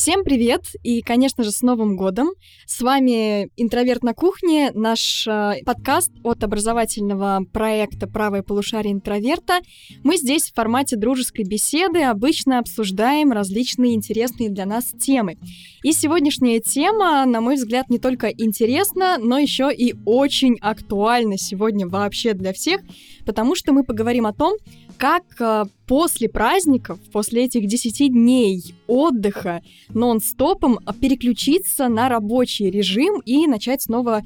Всем привет и, конечно же, с Новым годом. С вами «Интроверт на кухне», наш э, подкаст от образовательного проекта «Правое полушарие интроверта». Мы здесь в формате дружеской беседы обычно обсуждаем различные интересные для нас темы. И сегодняшняя тема, на мой взгляд, не только интересна, но еще и очень актуальна сегодня вообще для всех, потому что мы поговорим о том, как э, после праздников, после этих 10 дней отдыха нон-стопом переключиться на рабочий режим и начать снова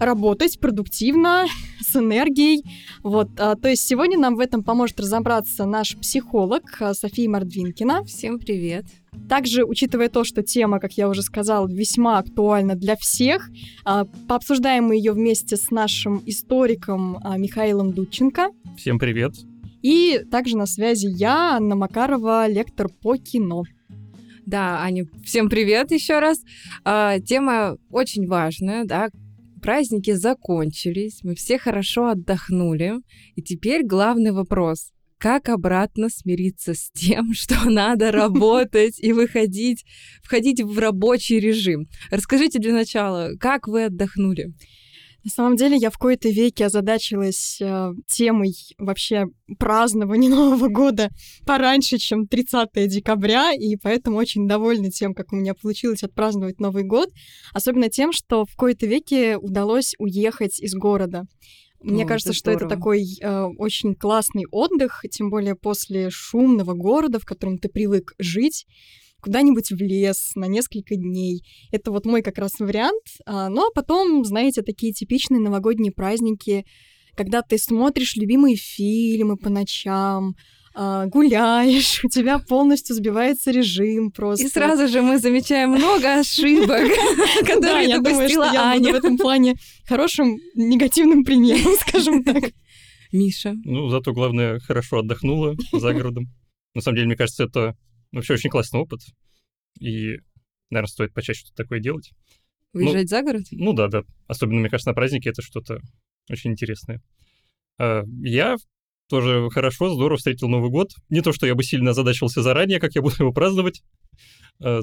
работать продуктивно, с энергией. Вот, а, то есть сегодня нам в этом поможет разобраться наш психолог а, София Мордвинкина. Всем привет. Также, учитывая то, что тема, как я уже сказала, весьма актуальна для всех, а, пообсуждаем мы ее вместе с нашим историком а, Михаилом Дудченко. Всем привет. И также на связи я, Анна Макарова, лектор по кино. Да, Аня, всем привет еще раз. А, тема очень важная, да. Праздники закончились, мы все хорошо отдохнули, и теперь главный вопрос: как обратно смириться с тем, что надо работать и выходить, входить в рабочий режим? Расскажите для начала, как вы отдохнули? На самом деле я в кои-то веке озадачилась э, темой вообще празднования Нового года пораньше, чем 30 декабря, и поэтому очень довольна тем, как у меня получилось отпраздновать Новый год, особенно тем, что в кои-то веке удалось уехать из города. Мне О, кажется, это что это такой э, очень классный отдых, тем более после шумного города, в котором ты привык жить куда-нибудь в лес на несколько дней. Это вот мой как раз вариант. А, ну а потом, знаете, такие типичные новогодние праздники, когда ты смотришь любимые фильмы по ночам, а, гуляешь, у тебя полностью сбивается режим просто. И сразу же мы замечаем много ошибок, которые допустила Аня. в этом плане хорошим негативным примером, скажем так. Миша. Ну, зато главное, хорошо отдохнула за городом. На самом деле, мне кажется, это Вообще очень классный опыт. И, наверное, стоит почаще что-то такое делать. Выезжать ну, за город? Ну да, да. Особенно, мне кажется, на празднике это что-то очень интересное. А, я тоже хорошо, здорово встретил Новый год. Не то, что я бы сильно озадачивался заранее, как я буду его праздновать. А,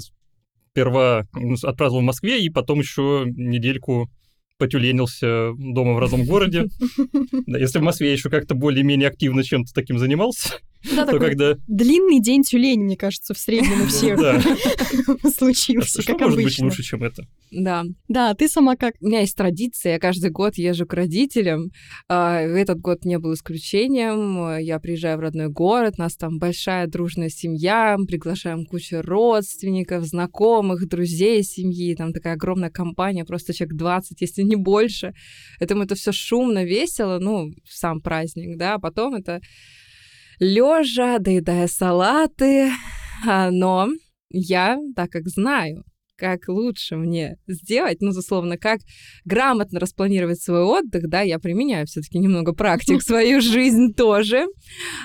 сперва отпраздновал в Москве, и потом еще недельку потюленился дома в родном городе. Если в Москве я еще как-то более-менее активно чем-то таким занимался, да, то когда... Длинный день тюлень, мне кажется, в среднем у всех случился, как может быть лучше, чем это? Да. Да, ты сама как? У меня есть традиция, я каждый год езжу к родителям. А, этот год не был исключением. Я приезжаю в родной город, нас там большая дружная семья, приглашаем кучу родственников, знакомых, друзей семьи, там такая огромная компания, просто человек 20, если не больше. Поэтому это все шумно, весело, ну, сам праздник, да, а потом это лежа, доедая салаты. А, но я, так как знаю, как лучше мне сделать, ну, условно, как грамотно распланировать свой отдых, да, я применяю все-таки немного практик в свою жизнь тоже.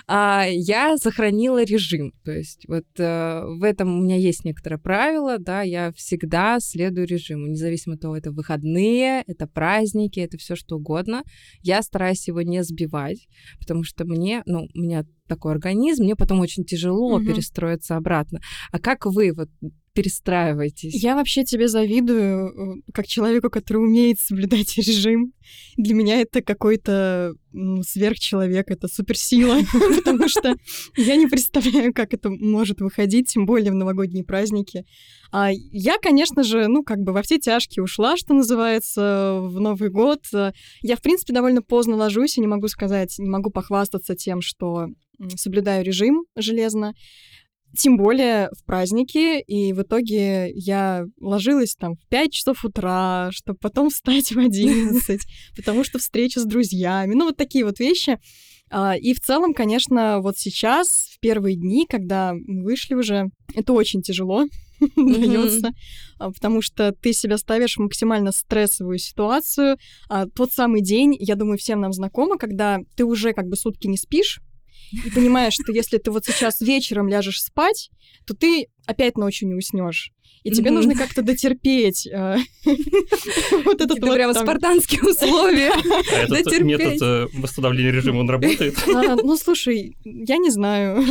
А, я сохранила режим, то есть вот а, в этом у меня есть некоторые правила, да, я всегда следую режиму, независимо от того, это выходные, это праздники, это все что угодно, я стараюсь его не сбивать, потому что мне, ну, у меня такой организм, мне потом очень тяжело угу. перестроиться обратно. А как вы вот перестраиваетесь? Я вообще тебе завидую, э, как человеку, который умеет соблюдать режим. Для меня это какой-то ну, сверхчеловек, это суперсила, потому что я не представляю, как это может выходить, тем более в новогодние праздники. А я, конечно же, ну, как бы во все тяжкие ушла, что называется, в Новый год. Я, в принципе, довольно поздно ложусь, и не могу сказать, не могу похвастаться тем, что соблюдаю режим железно. Тем более в праздники, и в итоге я ложилась там в 5 часов утра, чтобы потом встать в 11, потому что встреча с друзьями. Ну, вот такие вот вещи. А, и в целом, конечно, вот сейчас, в первые дни, когда мы вышли уже, это очень тяжело дается, а, потому что ты себя ставишь в максимально стрессовую ситуацию. А тот самый день, я думаю, всем нам знакомо, когда ты уже как бы сутки не спишь, и понимаешь, что если ты вот сейчас вечером ляжешь спать, то ты опять ночью не уснешь. И тебе нужно как-то дотерпеть э, вот этот Это вот прям там- спартанские условия. А этот метод э, восстановления режима, он работает? А, Ну, слушай, я не знаю.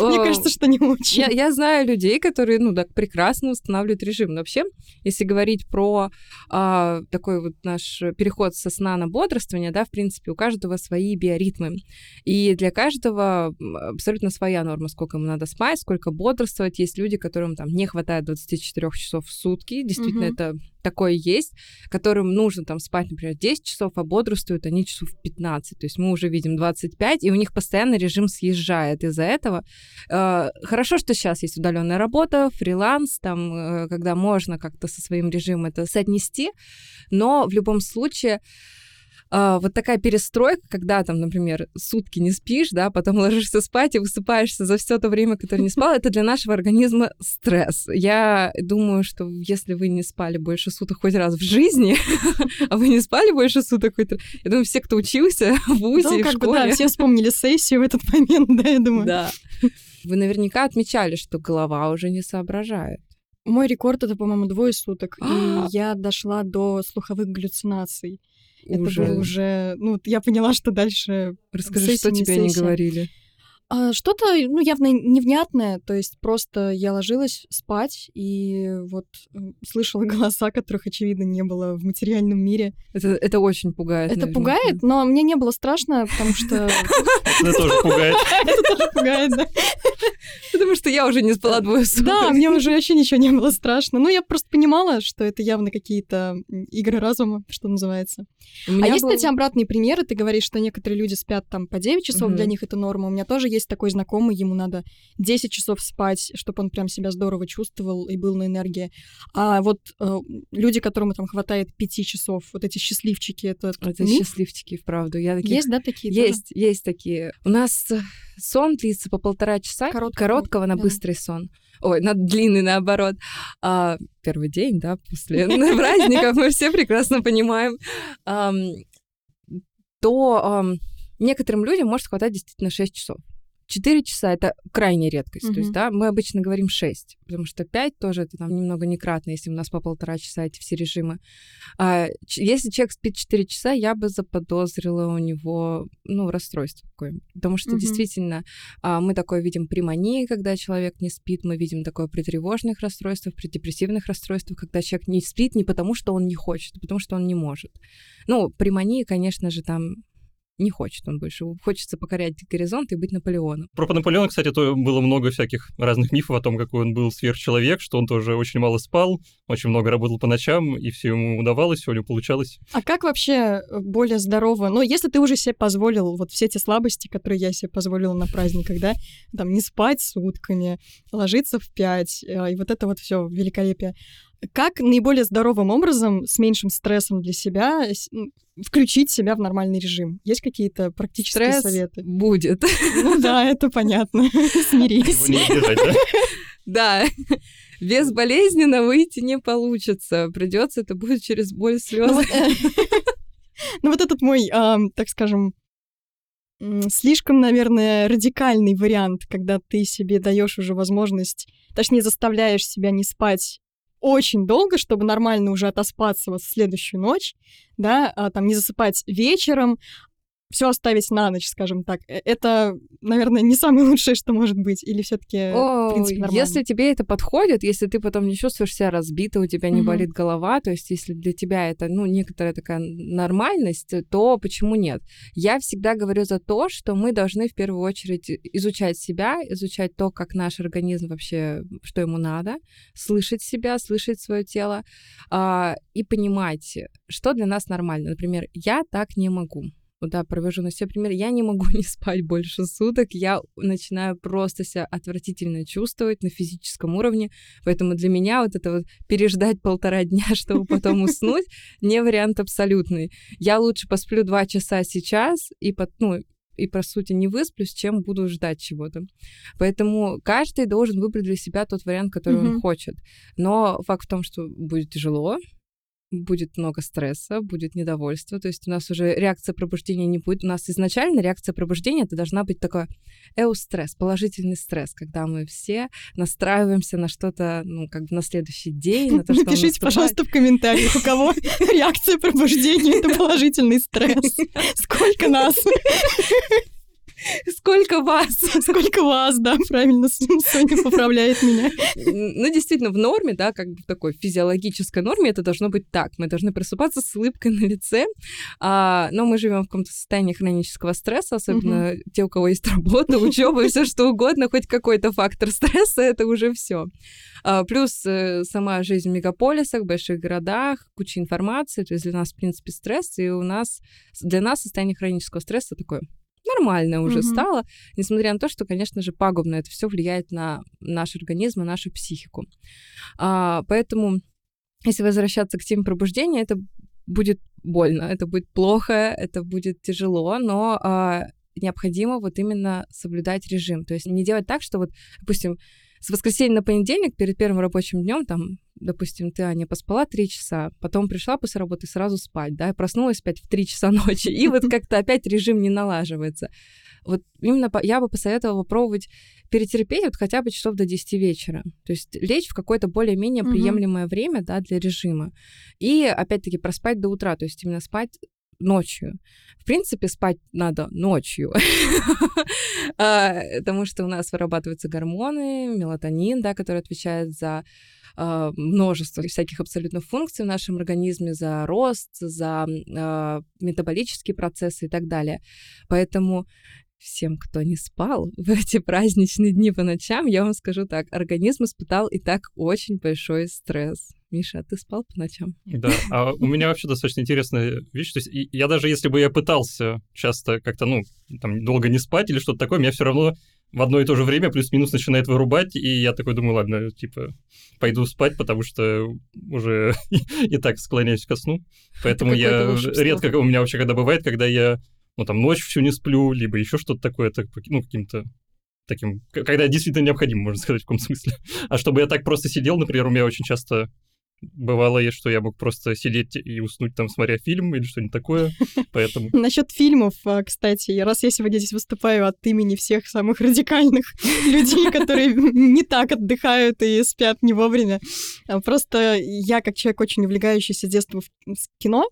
Мне кажется, что не очень. Я, знаю людей, которые, ну, так прекрасно устанавливают режим. Но вообще, если говорить про а, такой вот наш переход со сна на бодрствование, да, в принципе, у каждого свои биоритмы. И для каждого абсолютно своя норма, сколько ему надо спать, сколько бодрствовать. Есть люди, которым там не хватает 24 часов в сутки. Действительно, Мгм. это такое есть, которым нужно там спать, например, 10 часов, а бодрствуют они часов 15. То есть мы уже видим 25, и у них постоянно режим съезжает из-за этого. Э, Хорошо, что сейчас есть удаленная работа, фриланс, там, э, когда можно как-то со своим режимом это соотнести, но в любом случае а, вот такая перестройка, когда там, например, сутки не спишь, да, потом ложишься спать и высыпаешься за все то время, которое не спал, это для нашего организма стресс. Я думаю, что если вы не спали больше суток хоть раз в жизни, а вы не спали больше суток хоть раз, я думаю, все, кто учился в ВУЗе, Ну, и в бы, да, школе, все вспомнили сессию в этот момент, да, я думаю. да. Вы наверняка отмечали, что голова уже не соображает. Мой рекорд это, по-моему, двое суток, и я дошла до слуховых галлюцинаций. Это Уже. было уже, ну, я поняла, что дальше Расскажи, сессия, что тебе не сессия. говорили. А, Что-то, ну, явно невнятное, то есть просто я ложилась спать и вот э, слышала голоса, которых, очевидно, не было в материальном мире. Это, это очень пугает. Это наверняка. пугает, но мне не было страшно, потому что Это тоже пугает. это тоже пугает, да. Потому что я уже не спала двое суток. Да, мне уже вообще ничего не было страшно. Ну, я просто понимала, что это явно какие-то игры разума, что называется. А есть, кстати, обратные примеры. Ты говоришь, что некоторые люди спят там по 9 часов, для них это норма. У меня тоже есть такой знакомый, ему надо 10 часов спать, чтобы он прям себя здорово чувствовал и был на энергии. А вот э, люди, которым там хватает 5 часов, вот эти счастливчики, это, Это миф? счастливчики, вправду. Я таких... Есть, да, такие тоже? Есть, есть такие. У нас э, сон длится по полтора часа. Короткого, Короткого на да. быстрый сон. Ой, на длинный наоборот. А, первый день, да, после праздников, мы все прекрасно понимаем. То некоторым людям может хватать действительно 6 часов. 4 часа — это крайняя редкость. То есть, да, мы обычно говорим 6, потому что 5 тоже это там немного некратно, если у нас по полтора часа эти все режимы. А, если человек спит 4 часа, я бы заподозрила у него, ну, расстройство какое Потому что Мгм. действительно а, мы такое видим при мании, когда человек не спит, мы видим такое при тревожных расстройствах, при депрессивных расстройствах, когда человек не спит не потому, что он не хочет, а потому что он не может. Ну, при мании, конечно же, там не хочет он больше. Хочется покорять горизонт и быть Наполеоном. Про Наполеона, кстати, то было много всяких разных мифов о том, какой он был сверхчеловек, что он тоже очень мало спал, очень много работал по ночам, и все ему удавалось, все у него получалось. А как вообще э, более здорово? Ну, если ты уже себе позволил вот все эти слабости, которые я себе позволила на праздниках, да, там не спать сутками, ложиться в пять, э, и вот это вот все великолепие. Как наиболее здоровым образом, с меньшим стрессом для себя, включить себя в нормальный режим? Есть какие-то практические Стресс советы? будет. Ну да, это понятно. Его Смирись. не избежать, да? Да, безболезненно выйти не получится. Придется, это будет через боль слез. вот, э, ну вот этот мой, так скажем, слишком, наверное, радикальный вариант, когда ты себе даешь уже возможность, точнее, заставляешь себя не спать очень долго, чтобы нормально уже отоспаться вот в следующую ночь, да, а там не засыпать вечером, все оставить на ночь, скажем так. Э, Это, наверное, не самое лучшее, что может быть, или все-таки, в О, принципе, нормально? если тебе это подходит, если ты потом не чувствуешь себя разбито, у тебя не Мгм. болит голова, то есть если для тебя это, ну, некоторая такая нормальность, то почему нет? Я всегда говорю за то, что мы должны в первую очередь изучать себя, изучать то, как наш организм вообще, что ему надо, слышать себя, слышать свое тело а, и понимать, что для нас нормально. Например, я так не могу. Да, провожу на себе пример. Я не могу не спать больше суток. Я начинаю просто себя отвратительно чувствовать на физическом уровне. Поэтому для меня вот это вот переждать полтора дня, чтобы потом уснуть, не вариант абсолютный. Я лучше посплю два часа сейчас и, под, ну, и, по сути, не высплюсь, чем буду ждать чего-то. Поэтому каждый должен выбрать для себя тот вариант, который он Мгм. хочет. Но факт в том, что будет тяжело, будет много стресса, будет недовольство. То есть у нас уже реакция пробуждения не будет. У нас изначально реакция пробуждения это должна быть такой эустресс, положительный стресс, когда мы все настраиваемся на что-то, ну, как бы на следующий день, на то, что Напишите, пожалуйста, в комментариях, у кого реакция пробуждения — это положительный стресс. Сколько нас? Сколько вас? Сколько вас, да, правильно, Соня поправляет меня. Ну, действительно, в норме, да, как бы в такой физиологической норме это должно быть так. Мы должны просыпаться с улыбкой на лице, а, но мы живем в каком-то состоянии хронического стресса, особенно угу. те, у кого есть работа, учеба, все что угодно, хоть какой-то фактор стресса, это уже все. А, плюс э, сама жизнь в мегаполисах, больших городах, куча информации, то есть для нас, в принципе, стресс, и у нас, для нас состояние хронического стресса такое нормально уже mm-hmm. стало, несмотря на то, что, конечно же, пагубно это все влияет на наш организм и нашу психику. А, поэтому, если возвращаться к теме пробуждения, это будет больно, это будет плохо, это будет тяжело, но а, необходимо вот именно соблюдать режим. То есть не делать так, что вот, допустим, с воскресенья на понедельник перед первым рабочим днем, там, допустим, ты, Аня, поспала три часа, потом пришла после работы сразу спать, да, и проснулась опять в три часа ночи, и вот как-то опять режим не налаживается. Вот именно я бы посоветовала попробовать перетерпеть вот хотя бы часов до 10 вечера. То есть лечь в какое-то более-менее приемлемое время, да, для режима. И, опять-таки, проспать до утра, то есть именно спать ночью. В принципе, спать надо ночью, а, потому что у нас вырабатываются гормоны, мелатонин, да, который отвечает за а, множество всяких абсолютно функций в нашем организме, за рост, за э, метаболические процессы и так далее. Поэтому всем, кто не спал в эти праздничные дни по ночам, я вам скажу так, организм испытал и так очень большой стресс. Миша, а ты спал по ночам? Да, а у меня вообще достаточно интересная вещь. То есть я даже если бы я пытался часто как-то, ну, там, долго не спать или что-то такое, меня все равно в одно и то же время плюс-минус начинает вырубать, и я такой думаю, ладно, типа, пойду спать, потому что уже и так склоняюсь ко сну. Поэтому я редко у меня вообще когда бывает, когда я ну, там, ночь всю не сплю, либо еще что-то такое, так, ну, каким-то таким, когда действительно необходимо, можно сказать, в каком смысле. А чтобы я так просто сидел, например, у меня очень часто бывало, что я мог просто сидеть и уснуть там, смотря фильм или что-нибудь такое, поэтому... Насчет фильмов, а, кстати, раз я сегодня здесь выступаю от имени всех самых радикальных людей, которые не так отдыхают и спят не вовремя, а просто я, как человек, очень увлекающийся с детства в кино,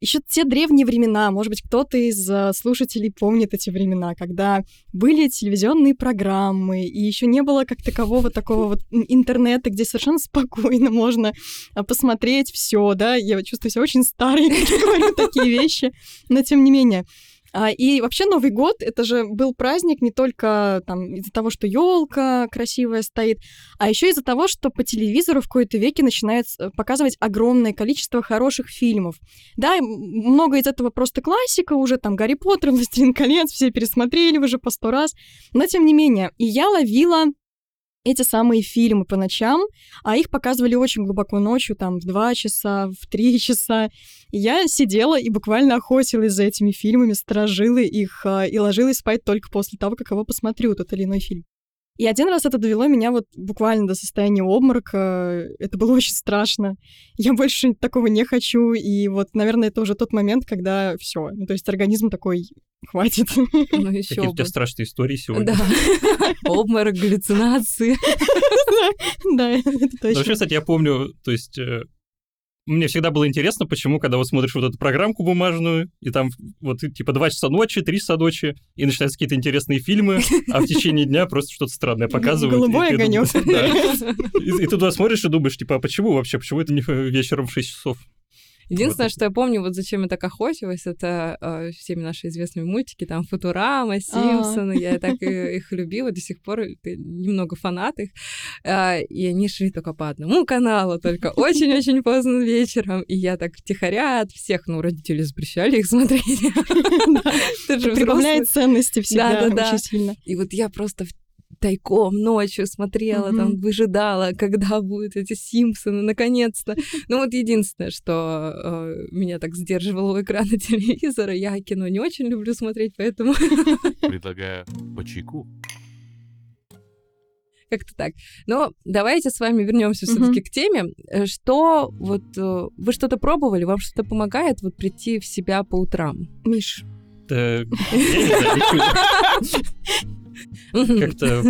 Еще те древние времена, может быть, кто-то из а, слушателей помнит эти времена, когда были телевизионные программы, и еще не было как такового такого вот интернета, где совершенно спокойно можно а, посмотреть все, да. Я чувствую себя очень старой, говорю такие вещи, но тем не менее. А, и вообще Новый год это же был праздник не только там из-за того, что елка красивая стоит, а еще из-за того, что по телевизору в какой-то веке начинает э, показывать огромное количество хороших фильмов. Да, много из этого просто классика, уже там Гарри Поттер, Властелин колец, все пересмотрели уже по сто раз. Но тем не менее, и я ловила эти самые фильмы по ночам, а их показывали очень глубоко ночью, там, в два часа, в три часа. И я сидела и буквально охотилась за этими фильмами, сторожила их а, и ложилась спать только после того, как его посмотрю, тот или иной фильм. И один раз это довело меня вот буквально до состояния обморока. Это было очень страшно. Я больше такого не хочу. И вот, наверное, это уже тот момент, когда все. Ну, то есть организм такой хватит. Ну, еще Какие у тебя страшные истории сегодня. Да. Обморок, галлюцинации. Да, это точно. Вообще, кстати, я помню, то есть э, мне всегда было интересно, почему, когда вот смотришь вот эту программку бумажную, и там вот типа 2 часа ночи, 3 часа ночи, и начинаются какие-то интересные фильмы, а в течение дня просто что-то странное показывают. Голубой огонек. И, ты туда смотришь и думаешь, типа, а почему вообще, почему это не вечером в 6 часов? Единственное, вот что я помню, вот зачем я так охотилась, это э, всеми наши известные мультики, там Футурама, Симпсоны, я так их любила, до сих пор немного фанат их. Э, и они шли только по одному каналу, только очень-очень поздно вечером, и я так втихаря от всех, ну, родители запрещали их смотреть. Прибавляет ценности всегда очень сильно. И вот я просто тайком ночью смотрела, mm-hmm. там выжидала, когда будут эти Симпсоны, наконец-то. Ну вот единственное, что э, меня так сдерживало у экрана телевизора, я кино не очень люблю смотреть, поэтому... Предлагаю по чайку. Как-то так. Но давайте с вами вернемся все-таки к теме. Э, что вот э, вы что-то пробовали, вам что-то помогает вот прийти в себя по утрам? Миш. Как-то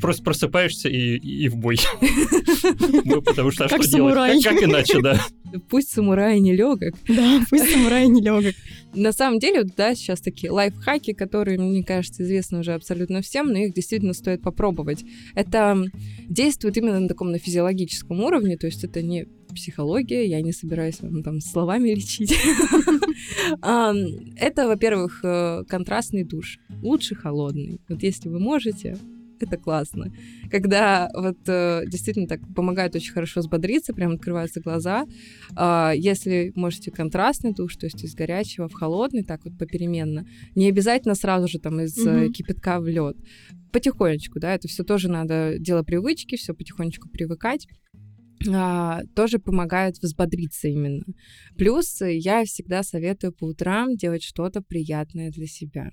просто просыпаешься и, и в бой. Ну, потому что а Как что самурай. делать? Как, как иначе, да? Пусть самурай не легок. Да, пусть самурай не легок. На самом деле, да, сейчас такие лайфхаки, которые, мне кажется, известны уже абсолютно всем, но их действительно стоит попробовать. Это действует именно на таком на физиологическом уровне, то есть это не психология, я не собираюсь вам там словами лечить. Это, во-первых, э, контрастный душ. Лучше холодный. Вот если вы можете, это классно. Когда вот э, действительно так помогает очень хорошо взбодриться, прям открываются глаза. А, Если можете контрастный душ, то есть из горячего в холодный, так вот попеременно, не обязательно сразу же там из Мгм. кипятка в лед. Потихонечку, да, это все тоже надо дело привычки, все потихонечку привыкать. А, тоже помогает взбодриться именно. Плюс я всегда советую по утрам делать что-то приятное для себя.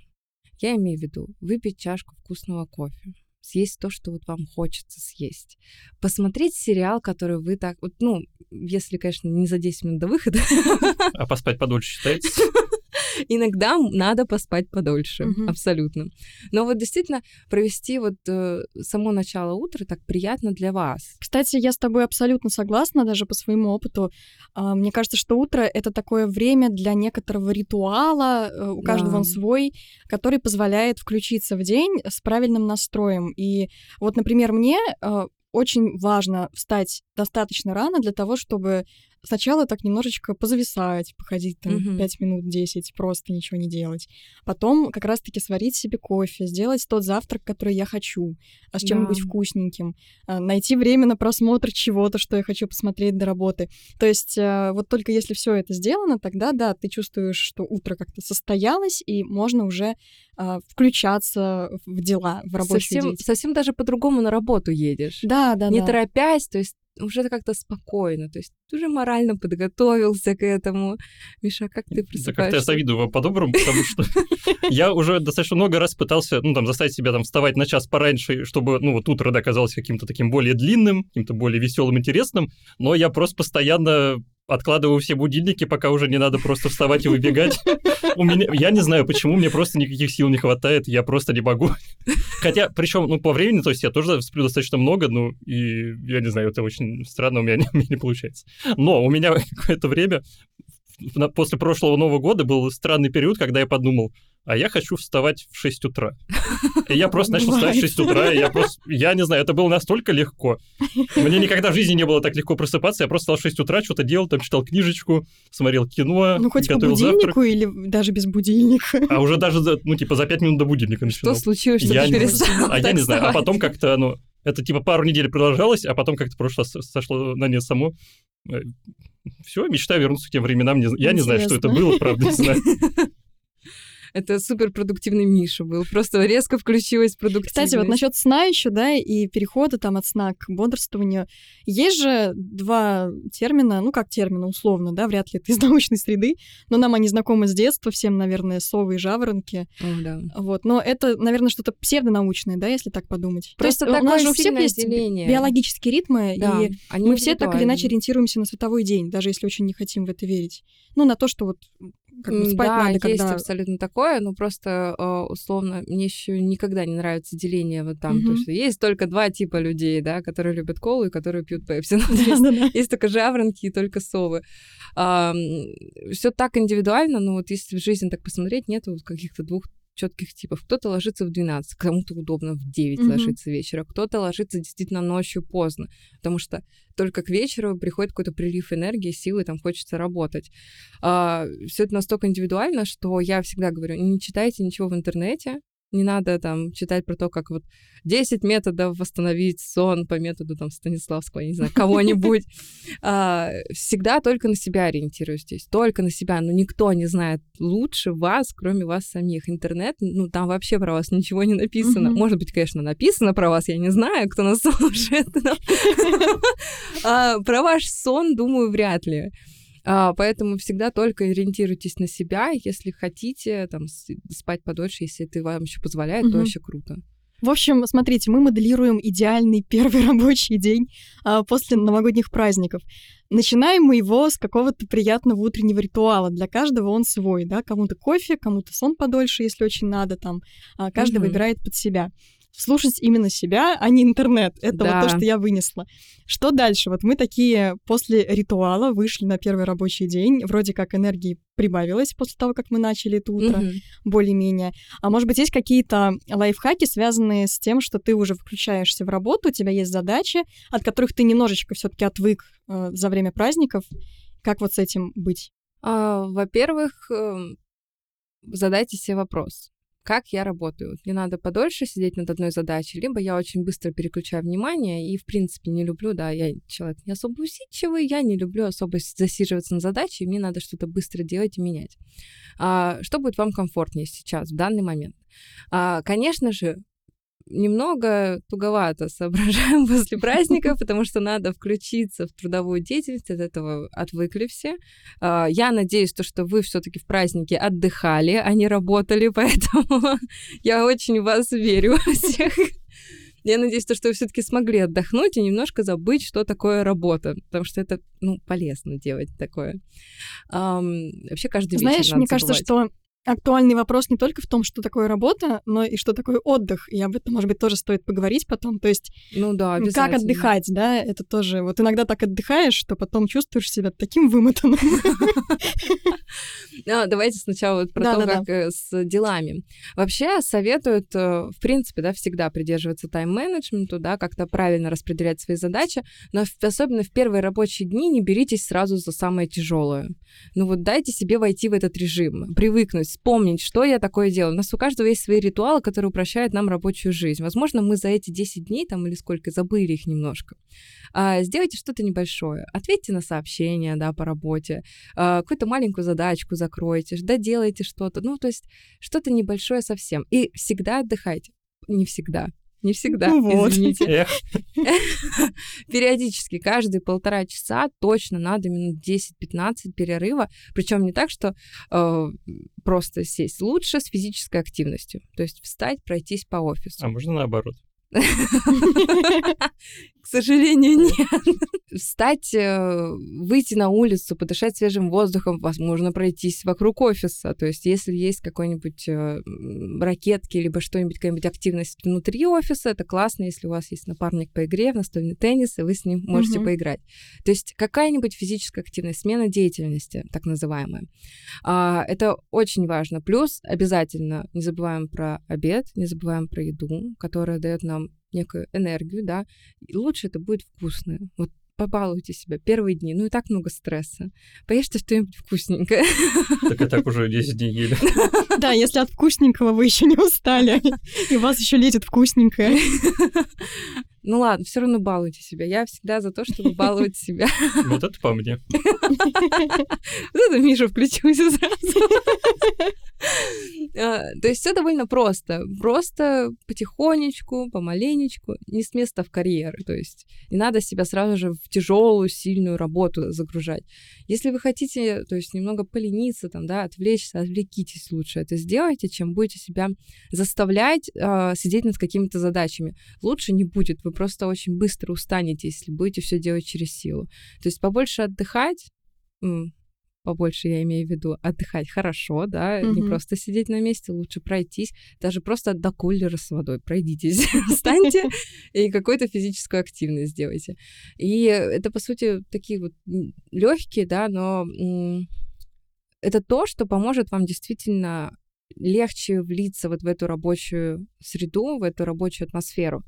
Я имею в виду выпить чашку вкусного кофе, съесть то, что вот вам хочется съесть, посмотреть сериал, который вы так, вот, ну, если, конечно, не за 10 минут до выхода, А поспать подольше считается? иногда надо поспать подольше, Мгм. абсолютно. Но вот действительно провести вот э, само начало утра так приятно для вас. Кстати, я с тобой абсолютно согласна, даже по своему опыту. А, Мне кажется, что утро — это такое время для некоторого ритуала, э, у каждого Да. он свой, который позволяет включиться в день с правильным настроем. И вот, например, мне э, очень важно встать достаточно рано для того, чтобы сначала так немножечко позависать, походить там Мгм. 5 минут, 10, просто ничего не делать. Потом как раз-таки сварить себе кофе, сделать тот завтрак, который я хочу, а с чем-нибудь Да. вкусненьким, а, найти время на просмотр чего-то, что я хочу посмотреть до работы. То есть э, вот только если все это сделано, тогда да, ты чувствуешь, что утро как-то состоялось, и можно уже а, включаться в дела, в рабочую совсем, деятельность. совсем даже по-другому на работу едешь. Да, да, не да. торопясь, то есть уже как-то спокойно, то есть ты уже морально подготовился к этому. Миша, как ты Да как-то просыпаешься? я завидую вам по-доброму, потому что я уже достаточно много раз пытался, ну, там, заставить себя там вставать на час пораньше, чтобы, ну, вот утро да, казалось каким-то таким более длинным, каким-то более веселым, интересным, но я просто постоянно откладываю все будильники, пока уже не надо просто вставать и выбегать. У меня, я не знаю, почему, мне просто никаких сил не хватает, я просто не могу. Хотя, причем, ну, по времени, то есть я тоже сплю достаточно много, ну, и я не знаю, это очень странно, у меня не, получается. Но у меня какое-то время после прошлого Нового года был странный период, когда я подумал, а я хочу вставать в 6 утра. И я просто начал вставать в 6 утра, и я просто, я не знаю, это было настолько легко. Мне никогда в жизни не было так легко просыпаться, я просто встал в 6 утра, что-то делал, там читал книжечку, смотрел кино, Ну, хоть по готовил завтрак. будильнику или даже без будильника. А уже даже, за- ну, типа, за 5 минут до будильника Что начинал. случилось, что Я ты не перестал А я так не знаю, а вставать? потом как-то, ну, это типа пару недель продолжалось, а потом как-то прошло, с- сошло на нет само. Все, мечтаю вернуться к тем временам. Не з- Я не знаю, что это Интересно. было, правда, не знаю. Это суперпродуктивный Миша был. Просто резко включилась продуктивность. Кстати, вот насчет сна еще, да, и перехода там от сна к бодрствованию. Есть же два термина, ну как термина, условно, да, вряд ли это из научной среды, но нам они знакомы с детства, всем, наверное, совы и жаворонки. О, да. Вот, но это, наверное, что-то псевдонаучное, да, если так подумать. Просто То есть, у нас же у всех есть деление. биологические ритмы, Да, и мы все так или иначе ориентируемся на световой день, даже если очень не хотим в это верить. Ну, на то, что вот как бы спать да, надо, есть когда... абсолютно такое, но просто э, условно мне еще никогда не нравится деление вот там, то Мгм. что есть только два типа людей, да, которые любят колу и которые пьют пепси. Ну, то есть Да-да-да. Есть только жаворонки и только совы. Все так индивидуально, но вот если в жизни так посмотреть, нету каких-то двух четких типов. Кто-то ложится в 12, кому-то удобно в 9 Мгм. ложиться вечера, кто-то ложится действительно ночью поздно, потому что только к вечеру приходит какой-то прилив энергии, силы, там хочется работать. Все это настолько индивидуально, что я всегда говорю, не читайте ничего в интернете, не надо там читать про то, как вот 10 методов восстановить сон по методу там Станиславского, я не знаю, кого-нибудь. А, Всегда только на себя ориентируюсь здесь, только на себя. Но никто не знает лучше вас, кроме вас самих. Интернет, ну там вообще про вас ничего не написано. Может быть, конечно, написано про вас, я не знаю, кто нас слушает. А, Про ваш сон, думаю, вряд ли. А, поэтому всегда только ориентируйтесь на себя. Если хотите там спать подольше, если это вам еще позволяет, то Мгм. вообще круто. В общем, смотрите, мы моделируем идеальный первый рабочий день а, после новогодних праздников. Начинаем мы его с какого-то приятного утреннего ритуала. Для каждого он свой, да, кому-то кофе, кому-то сон подольше, если очень надо, там, а, каждый Мгм. выбирает под себя. Слушать именно себя, а не интернет. Это вот Да. то, что я вынесла. Что дальше? Вот мы такие после ритуала вышли на первый рабочий день. Вроде как энергии прибавилось после того, как мы начали это утро Мгм. более-менее. А может быть, есть какие-то лайфхаки, связанные с тем, что ты уже включаешься в работу, у тебя есть задачи, от которых ты немножечко все таки отвык э, за время праздников. Как вот с этим быть? А, Во-первых, эм, задайте себе вопрос. Как я работаю? Мне надо подольше сидеть над одной задачей, либо я очень быстро переключаю внимание и, в принципе, не люблю, да, я человек не особо усидчивый, я не люблю особо засиживаться на задаче, и мне надо что-то быстро делать и менять. А, Что будет вам комфортнее сейчас, в данный момент? А, Конечно же, немного туговато соображаем после праздника, потому что надо включиться в трудовую деятельность, от этого отвыкли все. А, Я надеюсь, то, что вы все-таки в празднике отдыхали, а не работали, поэтому я очень в вас верю всех. Я надеюсь, то, что вы все-таки смогли отдохнуть и немножко забыть, что такое работа, потому что это, ну, полезно делать такое. Вообще каждый вечер Знаешь, мне кажется, забывать. что актуальный вопрос не только в том, что такое работа, но и что такое отдых. И об этом, может быть, тоже стоит поговорить потом. То есть Ну да, как отдыхать, да, это тоже... Вот иногда так отдыхаешь, что потом чувствуешь себя таким вымотанным. А, давайте сначала вот про Да, то, да, да. как э, с делами. Вообще советуют, э, в принципе, да, всегда придерживаться тайм-менеджменту, да, как-то правильно распределять свои задачи, но особенно в первые рабочие дни не беритесь сразу за самое тяжелое. Ну вот дайте себе войти в этот режим, привыкнуть, вспомнить, что я такое делаю. У нас у каждого есть свои ритуалы, которые упрощают нам рабочую жизнь. Возможно, мы за эти 10 дней там или сколько забыли их немножко. А, сделайте что-то небольшое. Ответьте на сообщения, да, по работе, а, какую-то маленькую задачку закройте, доделайте что-то. Ну, то есть что-то небольшое совсем. И всегда отдыхайте. Не всегда. Не всегда, Ну вот. извините. Периодически, каждые полтора часа точно надо минут 10-15 перерыва. Причем не так, что э, просто сесть. Лучше с физической активностью. То есть встать, пройтись по офису. а можно наоборот? К сожалению, нет. Встать, э, выйти на улицу, подышать свежим воздухом, возможно, пройтись вокруг офиса. То есть, если есть какой-нибудь э, ракетки, либо что-нибудь, какая-нибудь активность внутри офиса, это классно, если у вас есть напарник по игре в настольный теннис, и вы с ним можете Мгм. поиграть. То есть, какая-нибудь физическая активность, смена деятельности, так называемая. А, это очень важно. Плюс обязательно не забываем про обед, не забываем про еду, которая дает нам некую энергию, да. И лучше это будет вкусное. Вот побалуйте себя первые дни. Ну и так много стресса. Поешьте что-нибудь вкусненькое. Так и так уже 10 дней ели. Да, если от вкусненького вы еще не устали, и вас еще летит вкусненькое. Ну ладно, все равно балуйте себя. Я всегда за то, чтобы баловать себя. Вот это по мне. Вот это Миша включился сразу. А, То есть все довольно просто. Просто потихонечку, помаленечку, не с места в карьеры. То есть не надо себя сразу же в тяжелую, сильную работу загружать. Если вы хотите, то есть немного полениться, там, да, отвлечься, отвлекитесь лучше. Это сделайте, чем будете себя заставлять а, сидеть над какими-то задачами. Лучше не будет. Вы просто очень быстро устанете, если будете все делать через силу. То есть побольше отдыхать, побольше я имею в виду отдыхать хорошо, да, не Мгм. просто сидеть на месте, лучше пройтись, даже просто до кулера с водой пройдитесь, встаньте и какую-то физическую активность сделайте. И это, по сути, такие вот легкие, да, но это то, что поможет вам действительно легче влиться вот в эту рабочую среду, в эту рабочую атмосферу.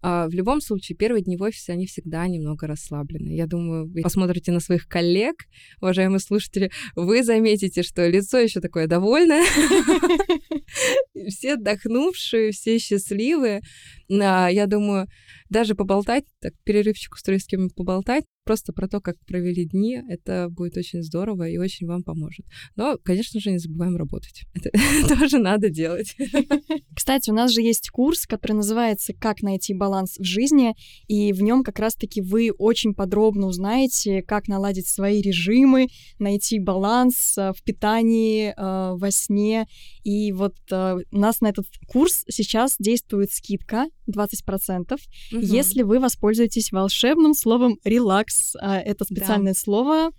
А, В любом случае, первые дни в офисе, они всегда немного расслаблены. Я думаю, вы посмотрите на своих коллег, уважаемые слушатели, вы заметите, что лицо еще такое довольное, все отдохнувшие, все счастливые. А, Я думаю, даже поболтать, так перерывчик устроить с кем поболтать, просто про то, как провели дни. Это будет очень здорово и очень вам поможет. Но, конечно же, не забываем работать. Это тоже надо делать. Кстати, у нас же есть курс, который называется «Как найти баланс в жизни», и в нем как раз-таки вы очень подробно узнаете, как наладить свои режимы, найти баланс э, в питании, э, во сне. И вот э, у нас на этот курс сейчас действует скидка 20%, угу. если вы воспользуетесь волшебным словом «релакс». Это специальное да. слово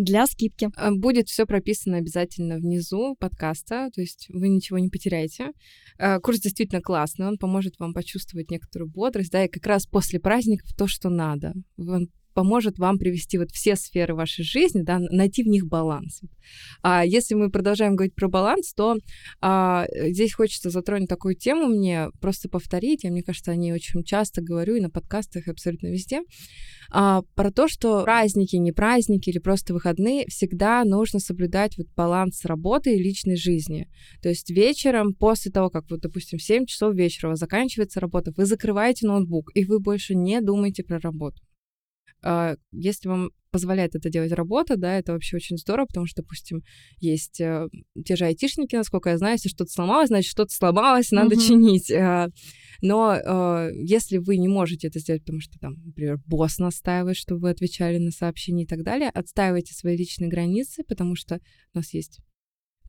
для скидки. А, будет все прописано обязательно внизу подкаста, то есть вы ничего не потеряете. А, курс действительно классный, он поможет вам почувствовать некоторую бодрость, да, и как раз после праздников то, что надо. Он поможет вам привести вот все сферы вашей жизни, да, найти в них баланс. А если мы продолжаем говорить про баланс, то а, здесь хочется затронуть такую тему мне, просто повторить, я, мне кажется, о ней очень часто говорю и на подкастах, и абсолютно везде, а, про то, что праздники, не праздники или просто выходные, всегда нужно соблюдать вот баланс работы и личной жизни. То есть вечером, после того, как, вот, допустим, в 7 часов вечера заканчивается работа, вы закрываете ноутбук, и вы больше не думаете про работу. А, если вам позволяет это делать работа, да, это вообще очень здорово, потому что, допустим, есть э, те же айтишники, насколько я знаю, если что-то сломалось, значит, что-то сломалось, надо mm-hmm. чинить. Э, но э, если вы не можете это сделать, потому что там, например, босс настаивает, чтобы вы отвечали на сообщения и так далее, отстаивайте свои личные границы, потому что у нас есть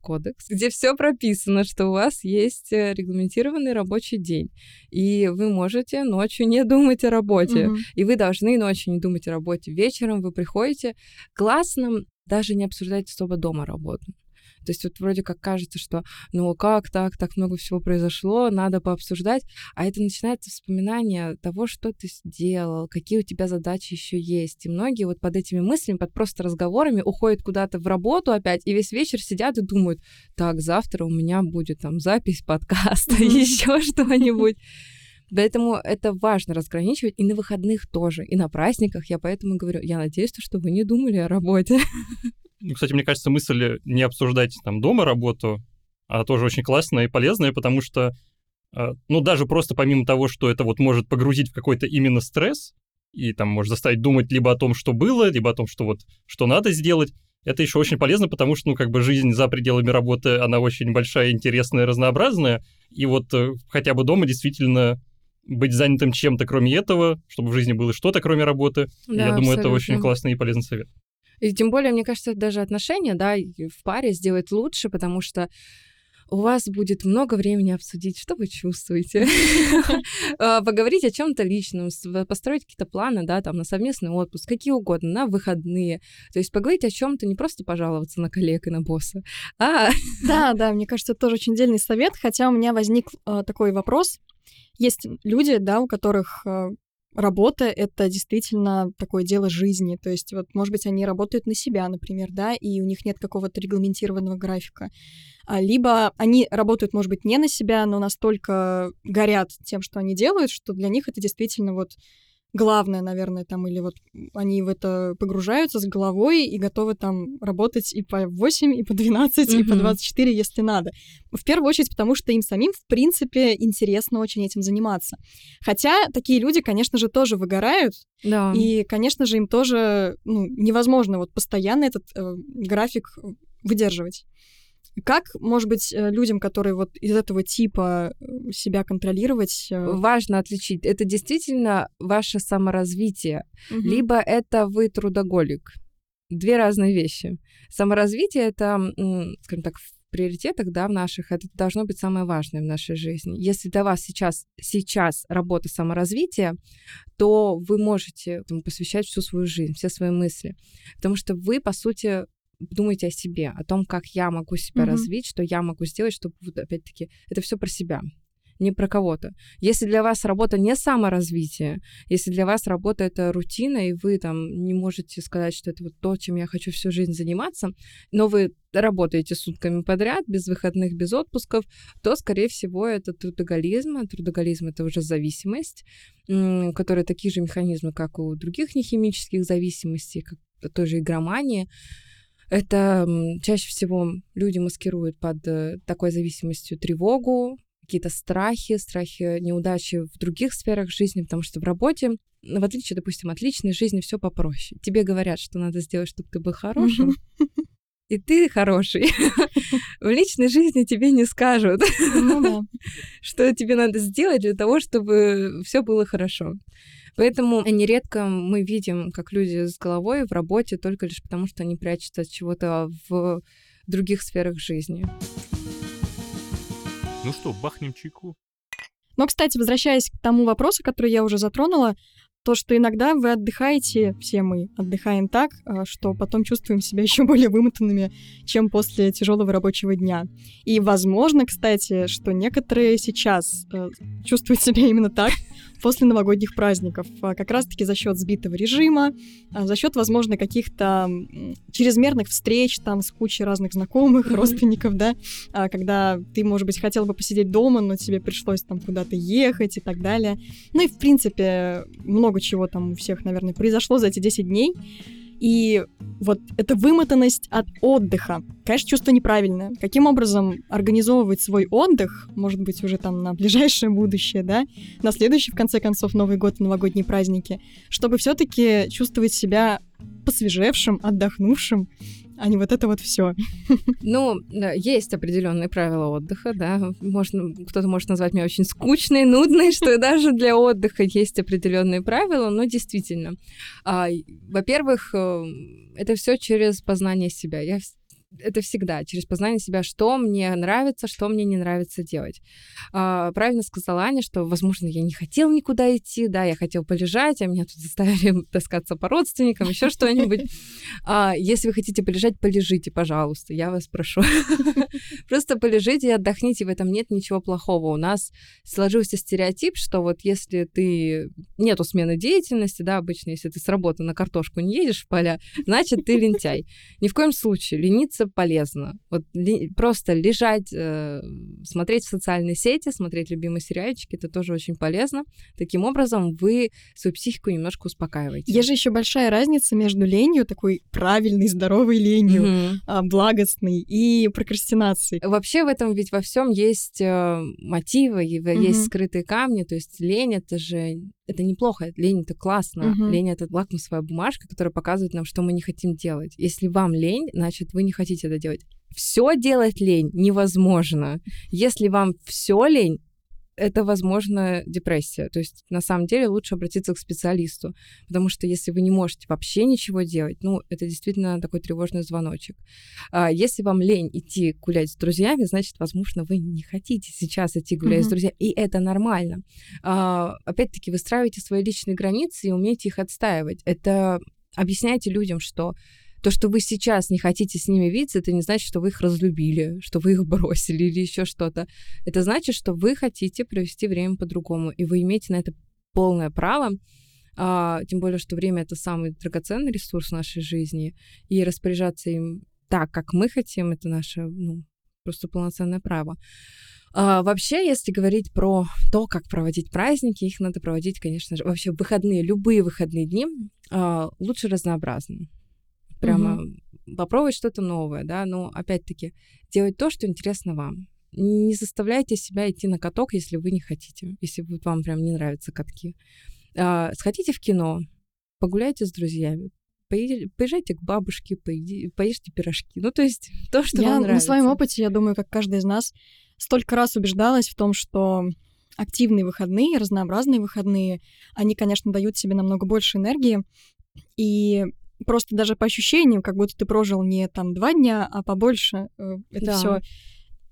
кодекс, где все прописано, что у вас есть э, регламентированный рабочий день, и вы можете ночью не думать о работе, mm-hmm. и вы должны ночью не думать о работе. Вечером вы приходите, классно даже не обсуждать особо дома работу. То есть вот вроде как кажется, что ну как так, так много всего произошло, надо пообсуждать, а это начинается вспоминание того, что ты сделал, какие у тебя задачи еще есть. И многие вот под этими мыслями, под просто разговорами уходят куда-то в работу опять, и весь вечер сидят и думают, так, завтра у меня будет там запись подкаста, еще что-нибудь. Поэтому это важно разграничивать и на выходных тоже, и на праздниках. Я поэтому говорю, я надеюсь, что вы не думали о работе. Ну, кстати, мне кажется, мысль не обсуждать там дома работу, а тоже очень классная и полезная, потому что, а, ну, даже просто помимо того, что это вот может погрузить в какой-то именно стресс, и там может заставить думать либо о том, что было, либо о том, что вот, что надо сделать, это еще очень полезно, потому что, ну, как бы жизнь за пределами работы, она очень большая, интересная, разнообразная, и вот э, хотя бы дома действительно быть занятым чем-то, кроме этого, чтобы в жизни было что-то, кроме работы. Да, я думаю, абсолютно. это очень классный и полезный совет. И тем более, мне кажется, даже отношения, да, в паре сделать лучше, потому что у вас будет много времени обсудить, что вы чувствуете, а, поговорить о чем-то личном, построить какие-то планы, да, там, на совместный отпуск, какие угодно, на выходные. То есть поговорить о чем-то, не просто пожаловаться на коллег и на босса, а... Да, да, мне кажется, это тоже очень дельный совет, хотя у меня возник э, такой вопрос. Есть люди, да, у которых э, работа — это действительно такое дело жизни. То есть, вот, может быть, они работают на себя, например, да, и у них нет какого-то регламентированного графика. А, либо они работают, может быть, не на себя, но настолько горят тем, что они делают, что для них это действительно вот главное, наверное, там, или вот они в это погружаются с головой и готовы там работать и по 8, и по 12, mm-hmm. и по 24, если надо. В первую очередь, потому что им самим, в принципе, интересно очень этим заниматься. Хотя такие люди, конечно же, тоже выгорают, да. и, конечно же, им тоже ну, невозможно вот постоянно этот э, график выдерживать. Как, может быть, э, людям, которые вот из этого типа э, себя контролировать? Э, Важно отличить. Это действительно ваше саморазвитие, угу. либо это вы трудоголик. Две разные вещи. Саморазвитие это, скажем так, в приоритетах, да, в наших, это должно быть самое важное в нашей жизни. Если для вас сейчас, сейчас работа саморазвития, то вы можете этому посвящать всю свою жизнь, все свои мысли. Потому что вы, по сути, думайте о себе, о том, как я могу себя mm-hmm. развить, что я могу сделать, чтобы, вот, опять-таки, это все про себя не про кого-то. Если для вас работа не саморазвитие, если для вас работа это рутина, и вы там не можете сказать, что это вот то, чем я хочу всю жизнь заниматься, но вы работаете сутками подряд, без выходных, без отпусков, то, скорее всего, это трудоголизм. А трудоголизм — это уже зависимость, у которой такие же механизмы, как у других нехимических зависимостей, как той же игромании. Это чаще всего люди маскируют под э, такой зависимостью тревогу, какие-то страхи, страхи неудачи в других сферах жизни, потому что в работе, в отличие, допустим, от личной жизни, все попроще. Тебе говорят, что надо сделать, чтобы ты был хорошим, и ты хороший. В личной жизни тебе не скажут, Ну что тебе надо сделать для того, чтобы все было хорошо. Поэтому нередко мы видим, как люди с головой в работе только лишь потому, что они прячутся от чего-то в других сферах жизни. Ну что, бахнем чайку? Но, кстати, возвращаясь к тому вопросу, который я уже затронула, то, что иногда вы отдыхаете, все мы отдыхаем так, а, что потом чувствуем себя еще более вымотанными, чем после тяжелого рабочего дня. И возможно, кстати, что некоторые сейчас э, чувствуют себя именно так после новогодних праздников, а, как раз-таки за счет сбитого режима, а, за счет, возможно, каких-то чрезмерных встреч там с кучей разных знакомых, mm-hmm. родственников, да, когда ты, может быть, хотел бы посидеть дома, но тебе пришлось там куда-то ехать и так далее. Ну и, в принципе, много чего там у всех, наверное, произошло за эти 10 дней. И вот эта вымотанность от отдыха, конечно, чувство неправильное. Каким образом организовывать свой отдых, может быть, уже там на ближайшее будущее, да, на следующий, в конце концов, Новый год и новогодние праздники, чтобы все-таки чувствовать себя посвежевшим, отдохнувшим, а не вот это вот все. Ну, есть определенные правила отдыха, да. Можно, кто-то может назвать меня очень скучной, нудной, что даже для отдыха есть определенные правила, но действительно. А, во-первых, э, это все через познание себя. Я это всегда через познание себя, что мне нравится, что мне не нравится делать. А, правильно сказала Аня, что, возможно, я не хотел никуда идти, да, я хотел полежать, а меня тут заставили таскаться по родственникам, еще что-нибудь. А, если вы хотите полежать, полежите, пожалуйста, я вас прошу. Просто полежите и отдохните, в этом нет ничего плохого. У нас сложился стереотип, что вот если ты... Нету смены деятельности, да, обычно, если ты с работы на картошку не едешь в поля, значит, ты лентяй. Ни в коем случае. Лениться двигаться полезно. Вот ли, просто лежать, э, смотреть в социальные сети, смотреть любимые сериальчики, это тоже очень полезно. Таким образом, вы свою психику немножко успокаиваете. Есть же еще большая разница между ленью, такой правильной, здоровой ленью, mm-hmm. э, благостной, и прокрастинацией. Вообще в этом ведь во всем есть э, мотивы, mm-hmm. есть скрытые камни, то есть лень это же это неплохо, лень это классно. Угу. Лень это лакмусовая бумажка, которая показывает нам, что мы не хотим делать. Если вам лень, значит, вы не хотите это делать. Все делать лень невозможно. Если вам все лень, это, возможно, депрессия. То есть, на самом деле, лучше обратиться к специалисту, потому что если вы не можете вообще ничего делать, ну, это действительно такой тревожный звоночек. А если вам лень идти гулять с друзьями, значит, возможно, вы не хотите сейчас идти гулять mm-hmm. с друзьями, и это нормально. А, опять-таки, выстраивайте свои личные границы и умейте их отстаивать. Это объясняйте людям, что то, что вы сейчас не хотите с ними видеться, это не значит, что вы их разлюбили, что вы их бросили или еще что-то. Это значит, что вы хотите провести время по-другому, и вы имеете на это полное право. А, тем более, что время это самый драгоценный ресурс нашей жизни, и распоряжаться им так, как мы хотим, это наше ну, просто полноценное право. А, вообще, если говорить про то, как проводить праздники, их надо проводить, конечно же, вообще выходные, любые выходные дни а, лучше разнообразно прямо угу. попробовать что-то новое, да, но опять-таки делать то, что интересно вам. Не заставляйте себя идти на каток, если вы не хотите, если вам прям не нравятся катки. А, сходите в кино, погуляйте с друзьями, поезжайте к бабушке, поешьте пирожки. Ну, то есть то, что я вам нравится. На своем опыте, я думаю, как каждый из нас, столько раз убеждалась в том, что активные выходные, разнообразные выходные, они, конечно, дают себе намного больше энергии. И просто даже по ощущениям, как будто ты прожил не там два дня, а побольше. Э, это да. все